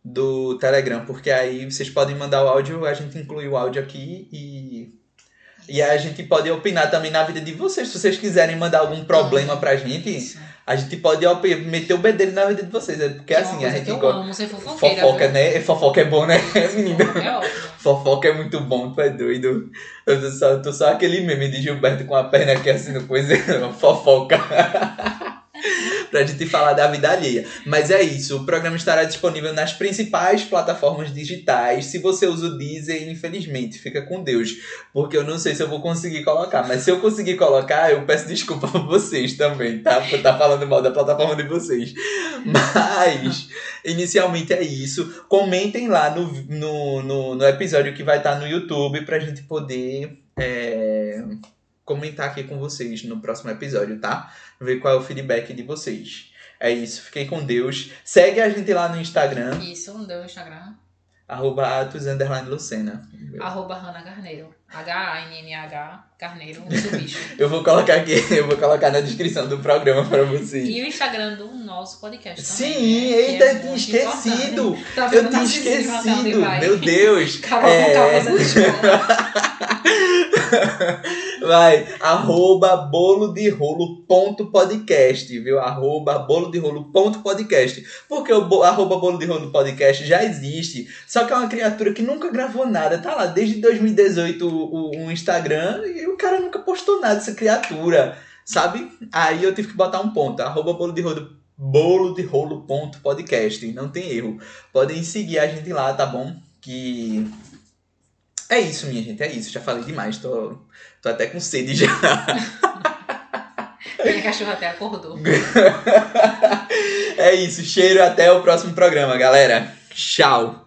do Telegram, porque aí vocês podem mandar o áudio, a gente inclui o áudio aqui e e aí a gente pode opinar também na vida de vocês. Se vocês quiserem mandar algum problema pra gente, Isso. A gente pode op- meter o bedelho na vida de vocês. é Porque Que é assim, a coisa gente eu gosta. amo ser fofoqueira. Fofoca, né? Fofoca é bom, né, menina? É. Fofoca é muito bom, tu é doido. Eu tô só, tô só aquele meme de Gilberto com a perna aqui assim no coisa, fofoca. pra gente falar da vida alheia. Mas é isso, o programa estará disponível nas principais plataformas digitais. Se você usa o Deezer, infelizmente, fica com Deus. Porque eu não sei se eu vou conseguir colocar. Mas se eu conseguir colocar, eu peço desculpa pra vocês também, tá? Por estar falando mal da plataforma de vocês. Mas, inicialmente é isso. Comentem lá no, no, no, no episódio que vai estar no YouTube pra gente poder é, comentar aqui com vocês no próximo episódio, tá? Ver qual é o feedback de vocês. É isso, fiquem com Deus. Segue a gente lá no Instagram, Isso, no meu Instagram. arroba atos, underline Lucena. Arroba Hanna Carneiro. H-A-N-N-H Carneiro, do bicho. Eu vou colocar aqui, eu vou colocar na descrição do programa pra vocês. E o Instagram do nosso podcast também. Sim, né? Que eita, é eu tinha esquecido. Tá Eu tinha esquecido. Meu Deus. Acabou É. com. Vai, arroba bolo de rolo ponto podcast, viu? Arroba bolo de rolo ponto podcast. Porque o bo- arroba bolo de rolo podcast já existe, só que é uma criatura que nunca gravou nada. Tá lá desde 2018 o, o, Instagram e o cara nunca postou nada dessa criatura, sabe? Aí eu tive que botar um ponto, arroba bolo de rolo bolo de rolo ponto podcast, não tem erro. Podem seguir a gente lá, tá bom? Que é isso, minha gente, é isso. Já falei demais, tô, tô até com sede já. Minha cachorra até acordou. é isso, cheiro até o próximo programa, galera. Tchau.